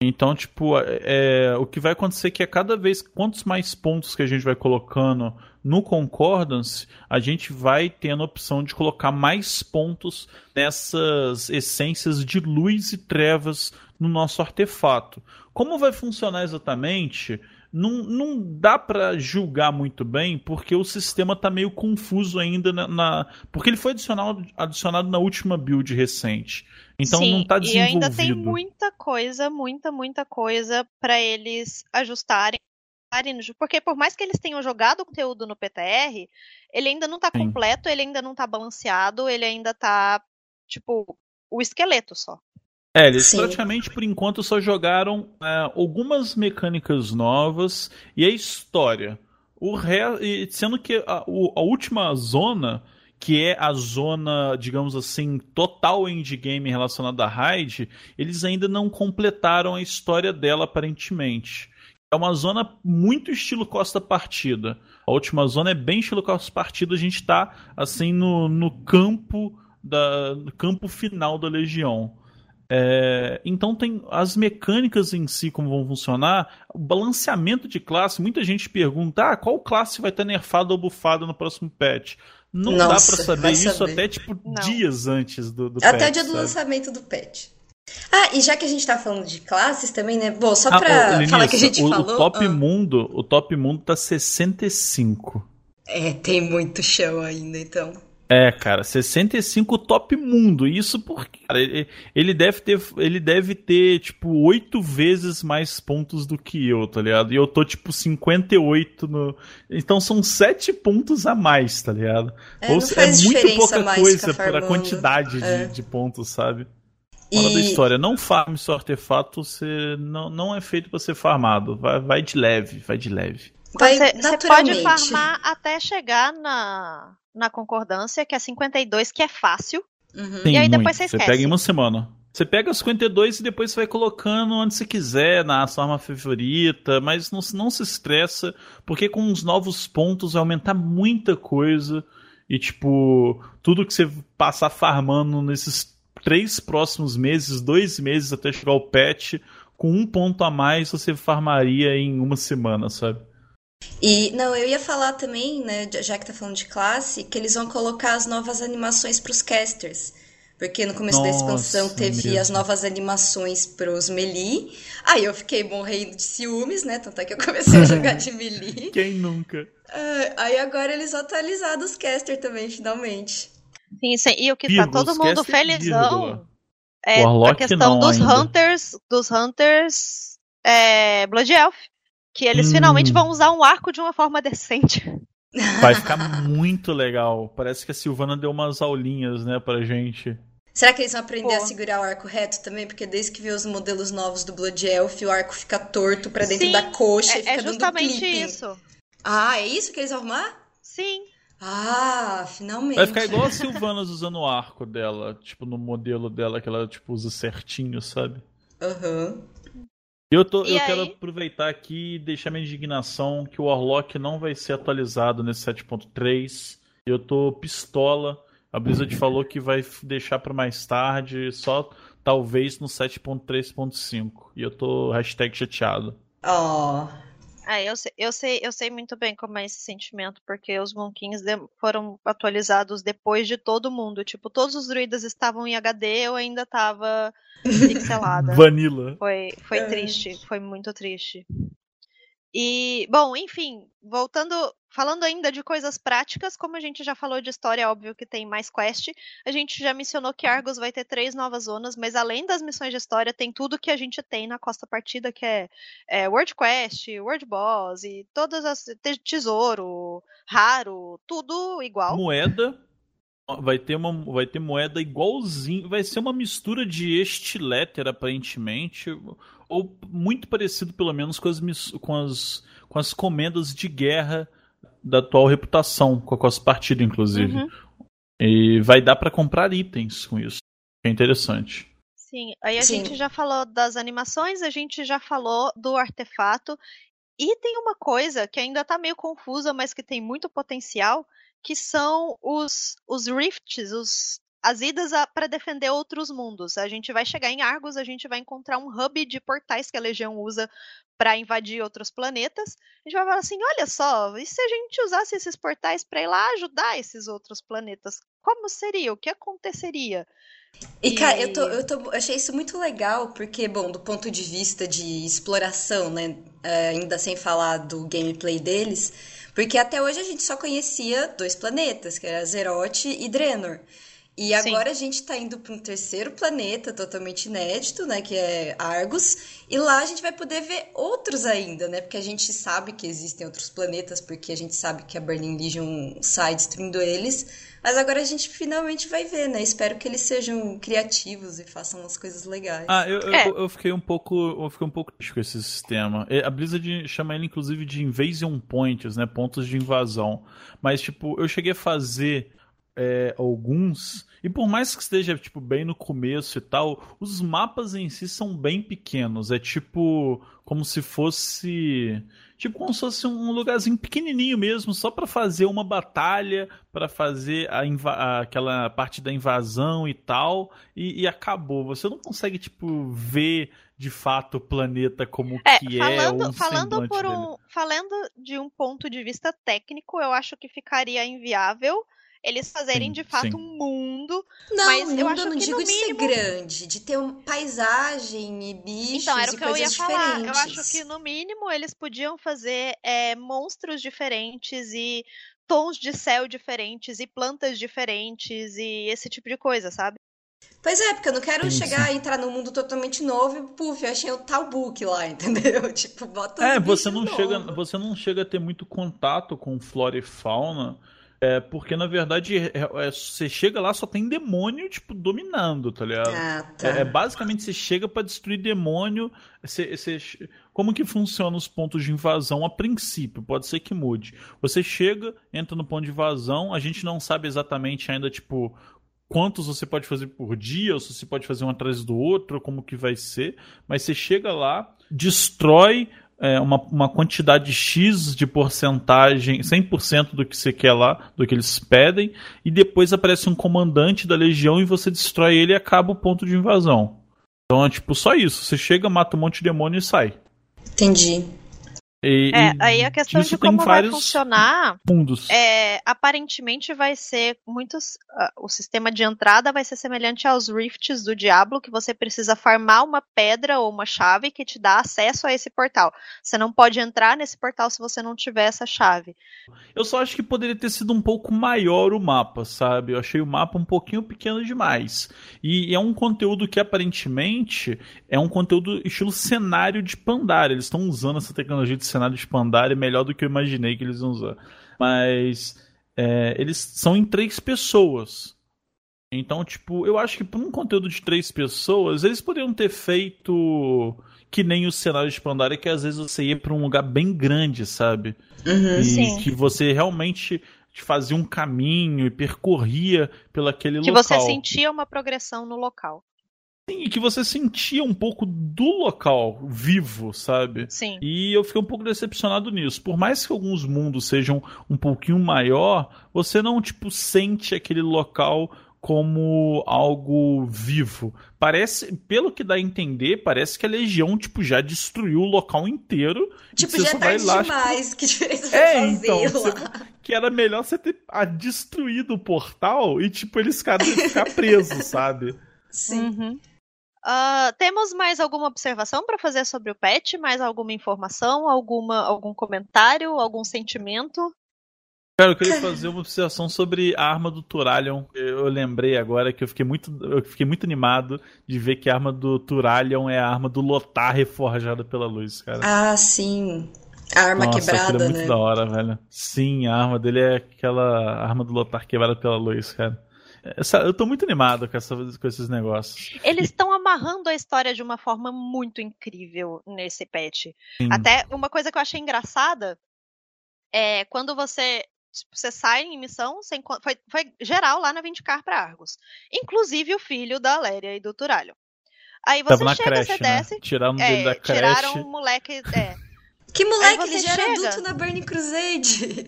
Então, tipo, é, o que vai acontecer é que a cada vez, quantos mais pontos que a gente vai colocando no Concordance, a gente vai tendo a opção de colocar mais pontos nessas essências de luz e trevas no nosso artefato. Como vai funcionar exatamente? não, não dá para julgar muito bem porque o sistema tá meio confuso ainda na, na, porque ele foi adicionado, adicionado na última build recente. Então Sim, não tá desenvolvido. E ainda tem muita coisa, muita, muita coisa para eles ajustarem. Porque por mais que eles tenham jogado o conteúdo no PTR, ele ainda não tá Sim. completo, ele ainda não tá balanceado, ele ainda tá, tipo, o esqueleto só. É, eles Sim. praticamente por enquanto só jogaram é, algumas mecânicas novas e a história. O re... Sendo que a, a última zona, que é a zona, digamos assim, total endgame relacionada à raid, eles ainda não completaram a história dela aparentemente. É uma zona muito estilo Costa Partida. A última zona é bem estilo Costa Partida, a gente tá assim no, no campo da no campo final da Legião. É, então tem as mecânicas em si como vão funcionar, o balanceamento de classe. Muita gente pergunta: ah, qual classe vai estar nerfada ou bufada no próximo patch? Não dá Nossa, pra saber vai isso saber. até tipo Não. dias antes do, do Até patch, o dia do sabe? lançamento do patch. Ah, e já que a gente tá falando de classes também, né? Bom, só Ah, pra falar que a gente o, falou. o top ah, mundo, o top mundo tá 65. É, tem muito chão ainda, então. É, cara, 65 top mundo. Isso porque, cara, ele, ele deve ter, ele deve ter tipo oito vezes mais pontos do que eu, tá ligado? E eu tô tipo 58 no. Então são sete pontos a mais, tá ligado? É, não se- faz muito pouca mais coisa pela quantidade É. de, de pontos, sabe? Fora E- da história, não farme seu artefato, você não, não é feito pra ser farmado. Vai, vai de leve, vai de leve. Vai Você, você pode farmar até chegar na, na concordância, que é 52, que é fácil. Uhum. Tem E aí muito. depois você Você esquece. pega em uma semana. Você pega os 52 e depois você vai colocando onde você quiser, na sua arma favorita, mas não, não se estressa, porque com os novos pontos vai aumentar muita coisa. E, tipo, tudo que você passar farmando nesses três próximos meses, dois meses até chegar o patch, com um ponto a mais você farmaria em uma semana, sabe? E, não, eu ia falar também, né, já que tá falando de classe, que eles vão colocar as novas animações pros casters. Porque no começo da Nossa, expansão teve mesmo. as novas animações pros melee. Aí eu fiquei morrendo de ciúmes, né? Tanto é que eu comecei a jogar de melee. Quem nunca? Ah, aí agora eles atualizaram os caster também, finalmente. Sim, sim, e o que Vírgula, tá todo mundo felizão vírgula. é a questão não dos ainda. Hunters, dos Hunters é, Blood Elf. Que eles Hum. finalmente vão usar um arco de uma forma decente. Vai ficar muito legal. Parece que a Silvana deu umas aulinhas, né, pra gente. Será que eles vão aprender a Pô. segurar o arco reto também? Porque desde que vê os modelos novos do Blood Elf, o arco fica torto pra dentro Sim, da coxa e É, fica é dando justamente clipping. isso. Ah, é isso que eles vão arrumar? Sim. Ah, finalmente. Vai ficar igual a Silvana usando o arco dela, tipo, no modelo dela que ela tipo usa certinho, sabe? Aham. Eu, tô, E eu quero aproveitar aqui e deixar minha indignação que o Warlock não vai ser atualizado nesse 7.3. Eu tô pistola. A Blizzard falou que vai deixar pra mais tarde, só talvez no 7.3.5. E eu tô hashtag chateado. Ó. É, eu sei, eu sei, eu sei muito bem como é esse sentimento, porque os Monkings de- foram atualizados depois de todo mundo. Tipo, todos os druidas estavam em HD, eu ainda tava pixelada. Vanilla. Foi, foi É. triste, foi muito triste. E, bom, enfim, voltando, falando ainda de coisas práticas, como a gente já falou de história, óbvio que tem mais quest. A gente já mencionou que Argos vai ter três novas zonas, mas além das missões de história, tem tudo que a gente tem na Costa Partida, que é, é World Quest, World Boss e todas as te- tesouro, raro, tudo igual. Moeda. Vai ter, uma, vai ter moeda igualzinho. Vai ser uma mistura de estiletter, aparentemente. Ou muito parecido, pelo menos, com as, com as, com as comendas de guerra da atual reputação, com a Costa Partida, inclusive. Uhum. E vai dar pra comprar itens com isso. É interessante. Sim, aí a Sim. gente já falou das animações, a gente já falou do artefato. E tem uma coisa que ainda tá meio confusa, mas que tem muito potencial, que são os, os rifts, os, as idas para defender outros mundos. A gente vai chegar em Argos, a gente vai encontrar um hub de portais que a Legião usa para invadir outros planetas. A gente vai falar assim: olha só, e se a gente usasse esses portais para ir lá ajudar esses outros planetas? Como seria? O que aconteceria? E, cara, eu, tô, eu, tô, achei isso muito legal, porque, bom, do ponto de vista de exploração, né? É, ainda sem falar do gameplay deles, porque até hoje a gente só conhecia dois planetas, que era Zeroth e Draenor. E agora Sim. a gente tá indo para um terceiro planeta totalmente inédito, né? Que é Argus. E lá a gente vai poder ver outros ainda, né? Porque a gente sabe que existem outros planetas, porque a gente sabe que a Burning Legion sai destruindo eles. Mas agora a gente finalmente vai ver, né? Espero que eles sejam criativos e façam umas coisas legais. Ah, eu, é. eu, eu, fiquei um pouco. Eu fiquei um pouco triste com esse sistema. A Blizzard chama ele, inclusive, de Invasion Points, né? Pontos de invasão. Mas, tipo, eu cheguei a fazer é, alguns. E por mais que esteja tipo bem no começo e tal, os mapas em si são bem pequenos. É tipo como se fosse tipo como se fosse um lugarzinho pequenininho mesmo, só para fazer uma batalha, para fazer a aquela parte da invasão e tal, e, e, acabou. Você não consegue tipo ver de fato o planeta como é, que falando, é um falando por um, dele. falando de um ponto de vista técnico, eu acho que ficaria inviável eles fazerem sim, de fato sim. um mundo. Não, mas mundo eu acho não que digo no mínimo... de ser grande, de ter uma paisagem e bichos então, era o que eu ia falar. Diferentes. Eu acho que no mínimo eles podiam fazer é, monstros diferentes e tons de céu diferentes e plantas diferentes e esse tipo de coisa, sabe? Pois é, porque eu não quero chegar e entrar num mundo totalmente novo e, puf, eu achei o tal book lá, entendeu? Tipo, bota É, você não chega, você não chega a ter muito contato com flora e fauna é, porque na verdade é, é, você chega lá só tem demônio, tipo, dominando, tá ligado? Ah, tá. É, é basicamente você chega para destruir demônio. Você, você, como que funciona os pontos de invasão a princípio? Pode ser que mude. Você chega, entra no ponto de invasão, a gente não sabe exatamente ainda, tipo, quantos você pode fazer por dia, ou se você pode fazer um atrás do outro, como que vai ser. Mas você chega lá, destrói é, uma, uma quantidade X de porcentagem, 100% do que você quer lá, do que eles pedem, e depois aparece um comandante da legião e você destrói ele e acaba o ponto de invasão. Então é tipo só isso. Você chega, mata um monte de demônio e sai. Entendi. E, é, aí a questão de como vai funcionar. Mundos. É, aparentemente vai ser muitos. Uh, o sistema de entrada vai ser semelhante aos rifts do Diablo, que você precisa farmar uma pedra ou uma chave que te dá acesso a esse portal. Você não pode entrar nesse portal se você não tiver essa chave. Eu só acho que poderia ter sido um pouco maior o mapa, sabe? Eu achei o mapa um pouquinho pequeno demais. E, e é um conteúdo que aparentemente é um conteúdo estilo cenário de Pandara. Eles estão usando essa tecnologia de cenário de Pandaria melhor do que eu imaginei que eles iam usar. Mas é, eles são em três pessoas. Então, tipo, eu acho que por um conteúdo de três pessoas, eles poderiam ter feito que nem o cenário de Pandaria, que às vezes você ia para um lugar bem grande, sabe? Uhum, e sim. que você realmente fazia um caminho e percorria pelo aquele que local. Que você sentia uma progressão no local. Sim, e que você sentia um pouco do local vivo, sabe? Sim. E eu fiquei um pouco decepcionado nisso. Por mais que alguns mundos sejam um pouquinho maior, você não, tipo, sente aquele local como algo vivo. Parece, pelo que dá a entender, parece que a Legião, tipo, já destruiu o local inteiro. Tipo, já é tarde lá, demais. Tipo... Que diferença é, então, você... que era melhor você ter ah, destruído o portal e, tipo, eles ficarem ficar presos, sabe? Sim. Uhum. Uh, temos mais alguma observação para fazer sobre o pet? Mais alguma informação? Alguma, algum comentário? Algum sentimento? Cara, eu queria fazer uma observação sobre a arma do Turalion. Eu lembrei agora que eu fiquei muito, eu fiquei muito animado de ver que a arma do Turalion é a arma do Lotar reforjada pela luz, cara. Ah, sim. A arma Nossa, quebrada, é muito né? da hora, velho. Sim, a arma dele é aquela arma do Lotar quebrada pela luz, cara. Essa, eu tô muito animado com, essa, com esses negócios. Eles estão amarrando a história de uma forma muito incrível nesse patch. Sim. Até uma coisa que eu achei engraçada é quando você tipo, você sai em missão, você, foi, foi geral lá na 20k pra Argos. Inclusive o filho da Aléria e do Turalho. Aí você Tava chega, creche, você desce. Né? Tiraram é, da creche. Tiraram o moleque. É. Que moleque, ele já chega... era adulto na Burning Crusade.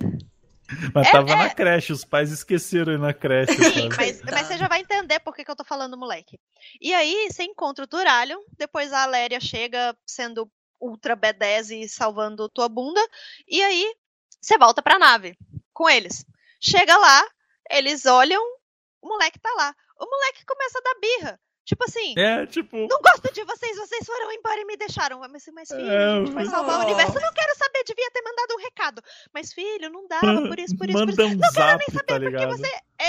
Mas é, tava é... na creche, os pais esqueceram ir na creche. Sim, mas, mas, você já vai entender por que, que eu tô falando moleque. E aí, você encontra o Turalho, depois a Aléria chega sendo ultra B10 e salvando tua bunda, e aí você volta pra nave com eles. Chega lá, eles olham O moleque tá lá. O moleque começa a dar birra. Tipo assim, É, tipo. não gosto de vocês, vocês foram embora e me deixaram. Mas, mas filho, a gente vai É, salvar o oh. universo. Eu não quero saber, devia ter mandado um recado. Mas, filho, não dava, por isso, por isso, por Manda isso. um Não quero zap, nem tá saber, porque ligado? você é,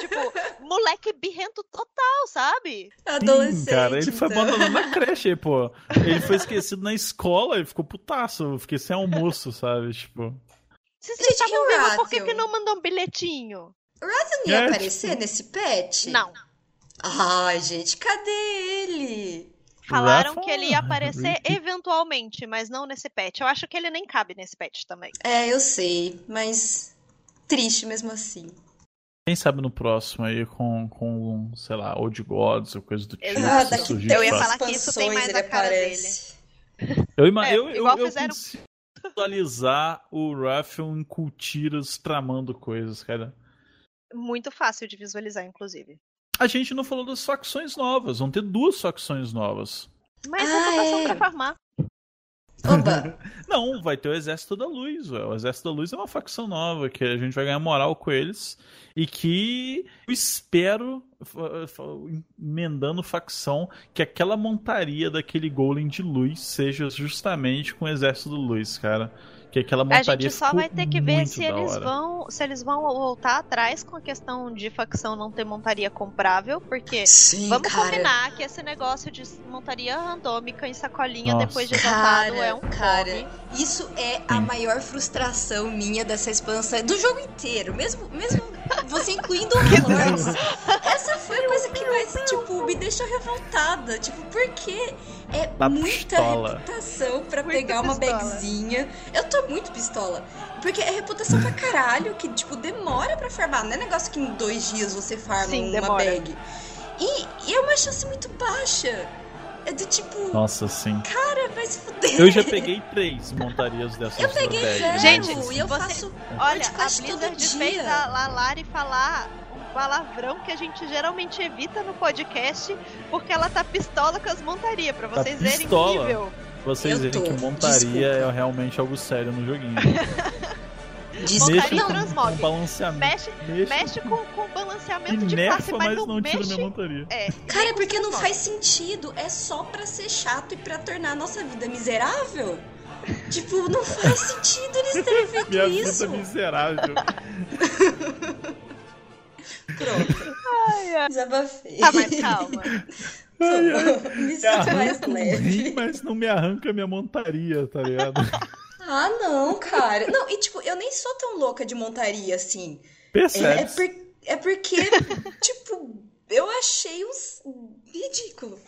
tipo, moleque birrento total, sabe? Adolescente. Sim, cara, ele foi então. abandonado na creche pô. Ele foi esquecido na escola e ficou putaço. Eu fiquei sem almoço, sabe? Tipo. Se vocês estavam o vivos, por que, que não mandou um bilhetinho? Não ia É, aparecer nesse pet? Não. Ai, gente, cadê ele? Falaram Rafa- que ele ia aparecer eventualmente, mas não nesse patch. Eu acho que ele nem cabe nesse patch também. É, eu sei, mas triste mesmo assim. Quem sabe no próximo aí com, com sei lá, Old Gods ou coisa do tipo. Exato. Ah, surgir eu ia falar que isso tem mais a cara aparece. Eu, É, eu, eu, igual eu fizeram- consigo visualizar o Rafael em Cultiras tramando coisas, cara. Muito fácil de visualizar, inclusive. A gente não falou das facções novas. Vão ter duas facções novas. Mas Ah, reputação é. pra farmar. Oba! Não, vai ter o Exército da Luz. velho. O Exército da Luz é uma facção nova que a gente vai ganhar moral com eles. E que eu espero, emendando facção, que aquela montaria daquele Golem de luz seja justamente com o Exército da Luz, cara. Que aquela A montaria gente só vai ter que ver se eles vão. Se eles vão voltar atrás com a questão de facção não ter montaria comprável, porque Sim, vamos cara. combinar que esse negócio de montaria randômica em sacolinha Nossa. depois de exaltado é um cara, isso é a Sim. maior frustração minha dessa expansão, do jogo inteiro, mesmo, mesmo você incluindo o Relance. Essa foi a coisa que mais, tipo, me deixou revoltada. Tipo, porque é Tá muita pistola. reputação pra Muita pegar uma pistola. bagzinha. Eu tô muito pistola. Porque é reputação pra caralho, que, tipo, demora pra farmar. Não é negócio que em dois dias você farma Sim, uma demora. bag. E, e é uma chance muito baixa. É do tipo, Nossa, sim. cara, vai se fuder. Eu já peguei três montarias dessas Eu peguei zero, Gente, e eu você- faço Olha, a Blizzard fez a La- Lari falar palavrão que a gente geralmente evita no podcast, porque ela tá pistola com as montarias, pra Tá vocês verem o pistola. nível. Vocês verem que montaria desculpa. é realmente algo sério no joguinho. Montaria Não, com, transmog. com balanceamento. Mexe, Mexe, mexe com, com e balanceamento de classe, mas mas não, não tira mexe. minha montaria. É, Cara, é porque não faz sentido. É só pra ser chato e pra tornar a nossa vida miserável? Tipo, não faz sentido eles terem feito Minha isso. vida miserável. Pronto. Ai, ai. Desabafei. Tá, mas calma. Me Me sinto mais um rim, leve. mas não me arranca minha montaria, tá ligado? Ah, não, cara. Não, e tipo, eu nem sou tão louca de montaria assim. É, é, Percebe? por- é porque, tipo, eu achei uns ridículo.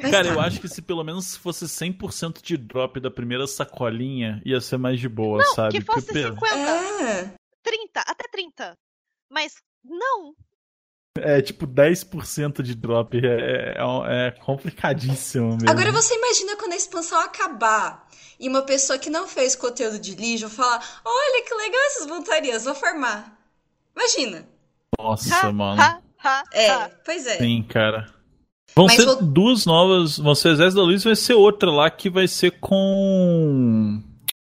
Mas Cara, tá. eu acho que se pelo menos fosse 100% de drop da primeira sacolinha, ia ser mais de boa, Não, sabe? que fosse Porque, 50, É. 30, até 30. Mas não. é tipo 10% de drop. É, é, é complicadíssimo mesmo. Agora você imagina quando a expansão acabar e uma pessoa que não fez conteúdo de Legion falar: Olha que legal essas montarias, vou farmar. Imagina. Nossa, Ha, mano. ha, ha, É, ha. pois é. Sim, cara. Vão Mas ser vou- duas novas. Vão ser Exército da Luz vai ser outra lá que vai ser com.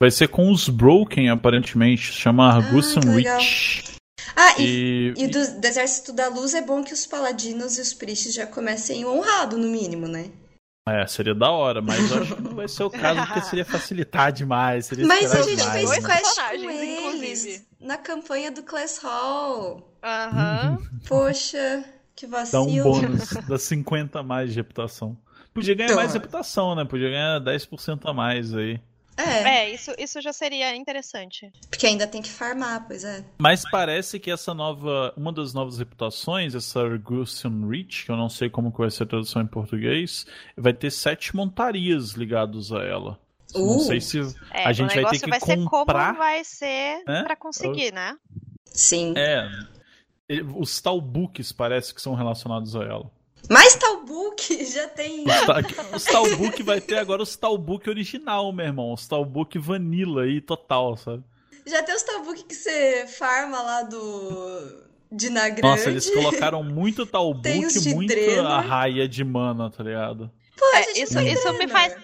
Vai ser com os Broken, aparentemente. Chama legal. Reach. Ah, e, E. e do, do Exército da Luz é bom que os paladinos e os priests já comecem honrado, no mínimo, né? É, seria da hora, mas eu acho que não vai ser o caso, porque seria facilitar demais. Seria Mas a gente demais, fez né? quest com eles inclusive. na campanha do Class Hall. Aham. Poxa, que Dá um vacilo. bônus, dá 50 a mais de reputação. Podia ganhar mais Então. reputação, né? Podia ganhar 10% a mais aí. É, É, isso, isso já seria interessante. porque ainda tem que farmar, pois é. Mas parece que essa nova. Uma das novas reputações, essa Argustion Reach, que eu não sei como que vai ser a tradução em português, vai ter sete montarias ligados a ela. Não Uh. sei se. É, A gente vai ter negócio que vai ser comprar, como vai ser né? pra conseguir, né? Sim. É. Os talbooks parece que são relacionados a ela. Mas Talbook já tem. Os, ta- os Talbook vai ter agora os Talbook original, meu irmão. Os Talbook vanilla aí, total, sabe? Já tem os Talbook que você farma lá do. De Nagrande. Nossa, eles colocaram muito Talbook e muito a raia de mana, tá ligado? Pô, a É, isso, isso me faz.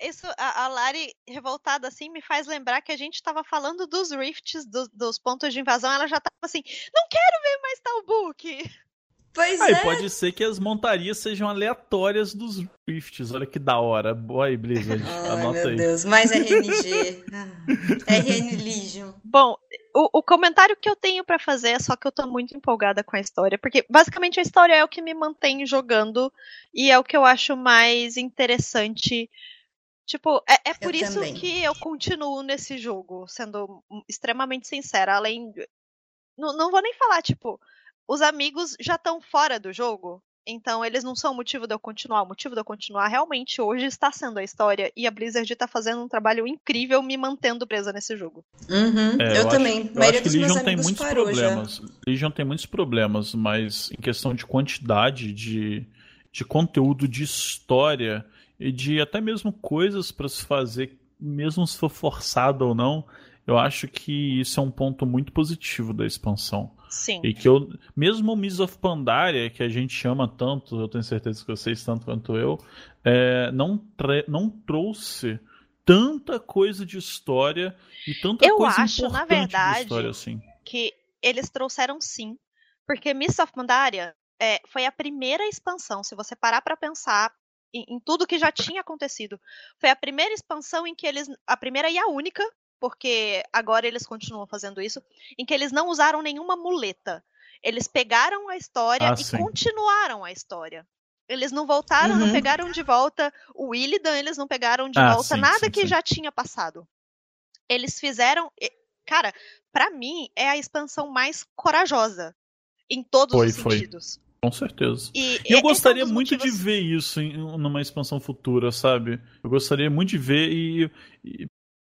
isso, a, a Lari revoltada assim me faz lembrar que a gente tava falando dos rifts, do, dos pontos de invasão. Ela já tava assim, não quero ver mais tal book. Pois Aí é. pode ser que as montarias sejam aleatórias dos rifts. Olha que da hora. Boa aí, Blizzard. Ai, Anota meu aí. Deus, mais RNG. RN Legion. Bom, o, o comentário que eu tenho pra fazer é só que eu tô muito empolgada com a história, porque basicamente a história é o que me mantém jogando e é o que eu acho mais interessante. Tipo, é, é por isso também. que eu continuo nesse jogo, sendo extremamente sincera. Além. Não, não vou nem falar, tipo, os amigos já estão fora do jogo. Então eles não são o motivo de eu continuar. O motivo de eu continuar realmente hoje está sendo a história. E a Blizzard tá fazendo um trabalho incrível me mantendo presa nesse jogo. Uhum, É, eu, também. Acho, eu maioria acho que Legion tem muitos parou problemas. Legion tem muitos problemas, mas em questão de quantidade de, de conteúdo, de história e de até mesmo coisas para se fazer, mesmo se for forçado ou não, eu acho que isso é um ponto muito positivo da expansão. Sim. E que eu, mesmo o Miss of Pandaria, que a gente chama tanto, eu tenho certeza que vocês tanto quanto eu, é, não, não trouxe tanta coisa de história e tanta Eu coisa acho, na importante verdade, de história assim. que eles trouxeram sim. Porque Mists of Pandaria é, foi a primeira expansão, se você parar pra pensar em, em tudo que já tinha acontecido. Foi a primeira expansão em que eles. A primeira e a única, porque agora eles continuam fazendo isso, em que eles não usaram nenhuma muleta. Eles pegaram a história Ah, e sim. continuaram a história. Eles não voltaram, não Uhum. pegaram de volta o Illidan, eles não pegaram de Ah, volta sim, nada sim, que já tinha passado. Eles fizeram. Cara, pra mim é a expansão mais corajosa em todos Foi, os foi. sentidos. Com certeza. E, E eu é um gostaria dos muito motivos- de ver isso em numa expansão futura, sabe? Eu gostaria muito de ver e, e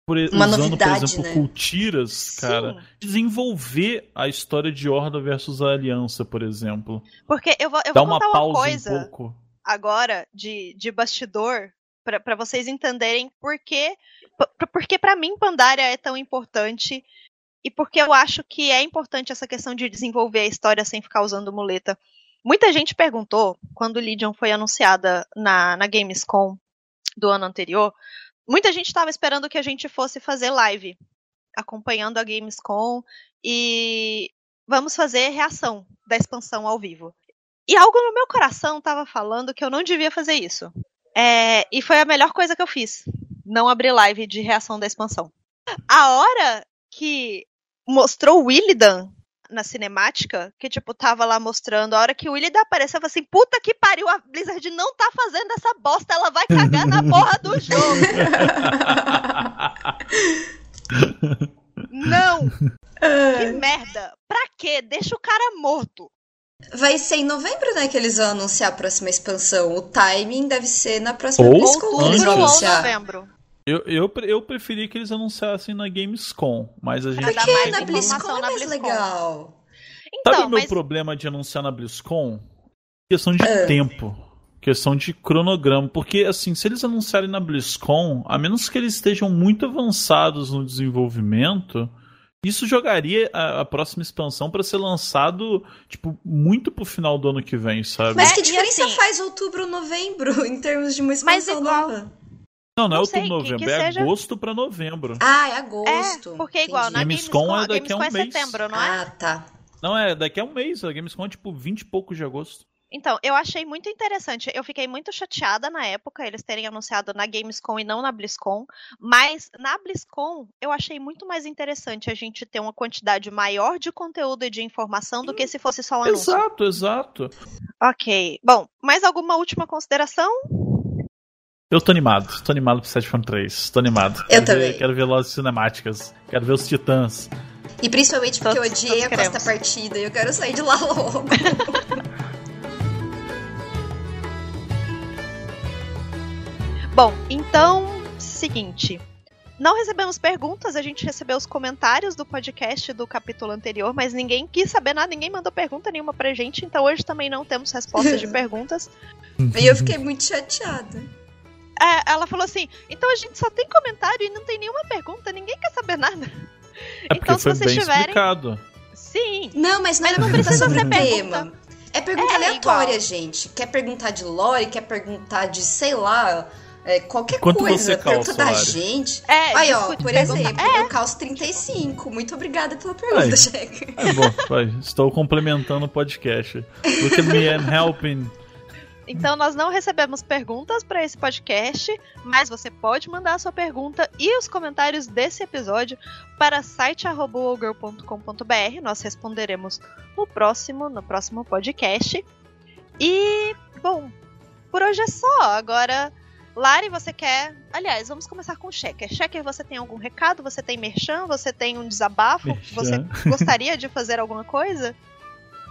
por, Uma usando, novidade, por exemplo, né? cultiras, Sim, cara, desenvolver a história de Horda versus a Aliança, por exemplo. porque eu vou, eu vou uma contar uma pausa coisa um pouco. agora de, de bastidor pra pra vocês entenderem por que, porque para mim Pandaria é tão importante e porque eu acho que é importante essa questão de desenvolver a história sem ficar usando muleta. Muita gente perguntou quando Legion foi anunciada na, na Gamescom do ano anterior. Muita gente estava esperando que a gente fosse fazer live acompanhando a Gamescom e vamos fazer reação da expansão ao vivo. E algo no meu coração estava falando que eu não devia fazer isso. É, e foi a melhor coisa que eu fiz. Não abrir live de reação da expansão. A hora que mostrou o Illidan na cinemática, que tipo, tava lá mostrando, a hora que o Illidan apareceu, eu falei assim, puta que pariu, a Blizzard não tá fazendo essa bosta, ela vai cagar na porra do jogo. Não! Que merda! Pra quê? Deixa o cara morto. Vai ser em novembro, né, que eles vão anunciar a próxima expansão. O timing deve ser na próxima Ou BlizzCon Outubro ou novembro. Eu, eu, eu preferi que eles anunciassem na Gamescom, mas a gente. Porque na BlizzCon é mais BlizzCon. legal. Então, Sabe o meu mas problema de anunciar na BlizzCon? Questão de Ah. tempo. Questão de cronograma. Porque, assim, se eles anunciarem na BlizzCon, a menos que eles estejam muito avançados no desenvolvimento, isso jogaria a, a próxima expansão pra ser lançado, tipo, muito pro final do ano que vem, sabe? Mas É, que e diferença assim- faz outubro novembro em termos de uma Mas expansão igual- nova? Não, não é outubro, novembro, que é seja- agosto pra novembro. Ah, é é, agosto. porque igual na Entendi. Gamescom Gamescom, é a daqui a um Gamescom é mês. setembro, não é? Ah, tá. Não, é daqui a um mês. A Gamescom é tipo 20 e poucos de agosto. Então, eu achei muito interessante. Eu fiquei muito chateada na época eles terem anunciado na Gamescom e não na BlizzCon, mas na BlizzCon eu achei muito mais interessante a gente ter uma quantidade maior de conteúdo e de informação do que se fosse só um anúncio. Exato, exato. Ok. Bom, mais alguma última consideração? Eu tô animado, tô animado pro 7.3, tô animado. Eu Quero também. Ver, quero ver lá as cinemáticas, quero ver os titãs. E principalmente porque eu Todos- odiei a queremos. Partida e eu quero sair de lá logo. Bom, então, seguinte. Não recebemos perguntas, a gente recebeu os comentários do podcast do capítulo anterior, mas ninguém quis saber nada, ninguém mandou pergunta nenhuma pra gente, então hoje também não temos respostas de perguntas. e eu fiquei muito chateada. É, ela falou assim: então a gente só tem comentário e não tem nenhuma pergunta, ninguém quer saber nada. É porque Então, se vocês bem tiverem- explicado. Sim. Não, mas não Mas é não precisa sobre ser o pergunta. tema. É pergunta É, aleatória, igual. gente. Quer perguntar de lore, quer perguntar de, sei lá, É, qualquer Quanto coisa, você calça, tanto da Lari? gente. É, Aí, ó, por exemplo, eu calço 35. Muito obrigada pela pergunta, Aí. Checa. É bom, vai. Estou complementando o podcast. Look at me and helping. Então nós não recebemos perguntas para esse podcast, mas você pode mandar a sua pergunta e os comentários desse episódio para site@ogirl.com.br. Nós responderemos no próximo, no próximo podcast. E bom, por hoje é só. Agora, Lari, você quer? Aliás, vamos começar com o Checker. Checker, você tem algum recado? Você tem merchan? Você tem um desabafo? Merchan. Você gostaria de fazer alguma coisa?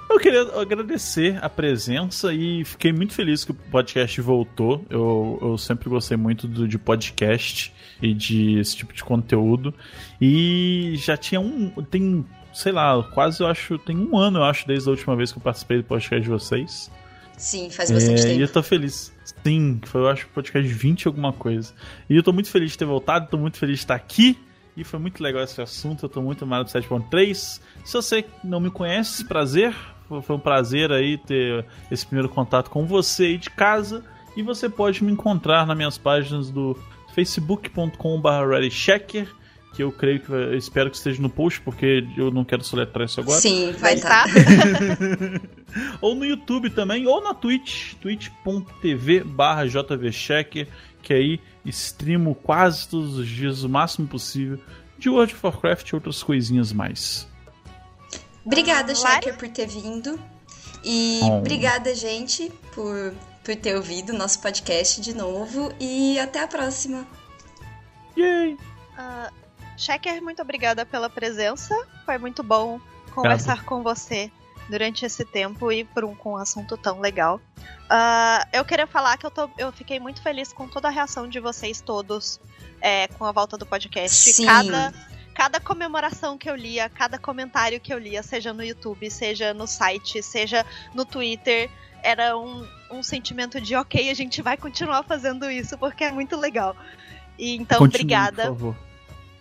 Eu queria agradecer a presença e fiquei muito feliz que o podcast voltou. Eu, eu sempre gostei muito do, de podcast e de esse tipo de conteúdo. E já tinha um. Tem, sei lá, quase eu acho. Tem um ano, eu acho, desde a última vez que eu participei do podcast de vocês. Sim, faz bastante É, e eu tempo. tô feliz. Sim, foi, eu acho, podcast 20 alguma coisa. E eu tô muito feliz de ter voltado, tô muito feliz de estar aqui. E foi muito legal esse assunto, eu tô muito amado do 7.3. Se você não me conhece, prazer. Foi um prazer aí ter esse primeiro contato com você aí de casa. E você pode me encontrar nas minhas páginas do facebook.com.br checker que eu creio que eu espero que esteja no post, porque eu não quero soletrar isso agora. Sim, vai estar. tá? ou no YouTube também, ou na Twitch, twitch.tv barra jvchecker, que aí streamo quase todos os dias, o máximo possível, de World of Warcraft e outras coisinhas mais. Obrigada? Shaker, por ter vindo. E Oh. obrigada, gente, por, por ter ouvido o nosso podcast de novo. E até a próxima. Yay! Ah, Checker, muito obrigada pela presença. Foi muito bom conversar com você durante esse tempo e por um, com um assunto tão legal. Ah, eu queria falar que eu, tô, eu fiquei muito feliz com toda a reação de vocês todos é, com a volta do podcast. Sim. Cada, cada comemoração que eu lia, cada comentário que eu lia, seja no YouTube, seja no site, seja no Twitter, era um, um sentimento de ok, a gente vai continuar fazendo isso porque é muito legal. E, então, Continue, obrigada. Por favor.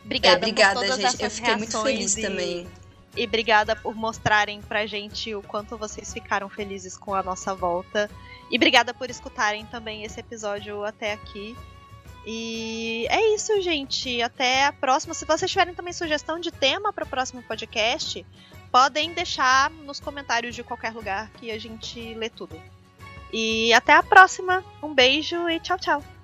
Obrigada, é, obrigada, por todas gente. essas Eu fiquei muito feliz e- também. E obrigada por mostrarem pra gente o quanto vocês ficaram felizes com a nossa volta. E obrigada por escutarem também esse episódio até aqui. E é isso, gente. Até a próxima. Se vocês tiverem também sugestão de tema para o próximo podcast, podem deixar nos comentários de qualquer lugar que a gente lê tudo. E até a próxima. Um beijo e tchau, tchau.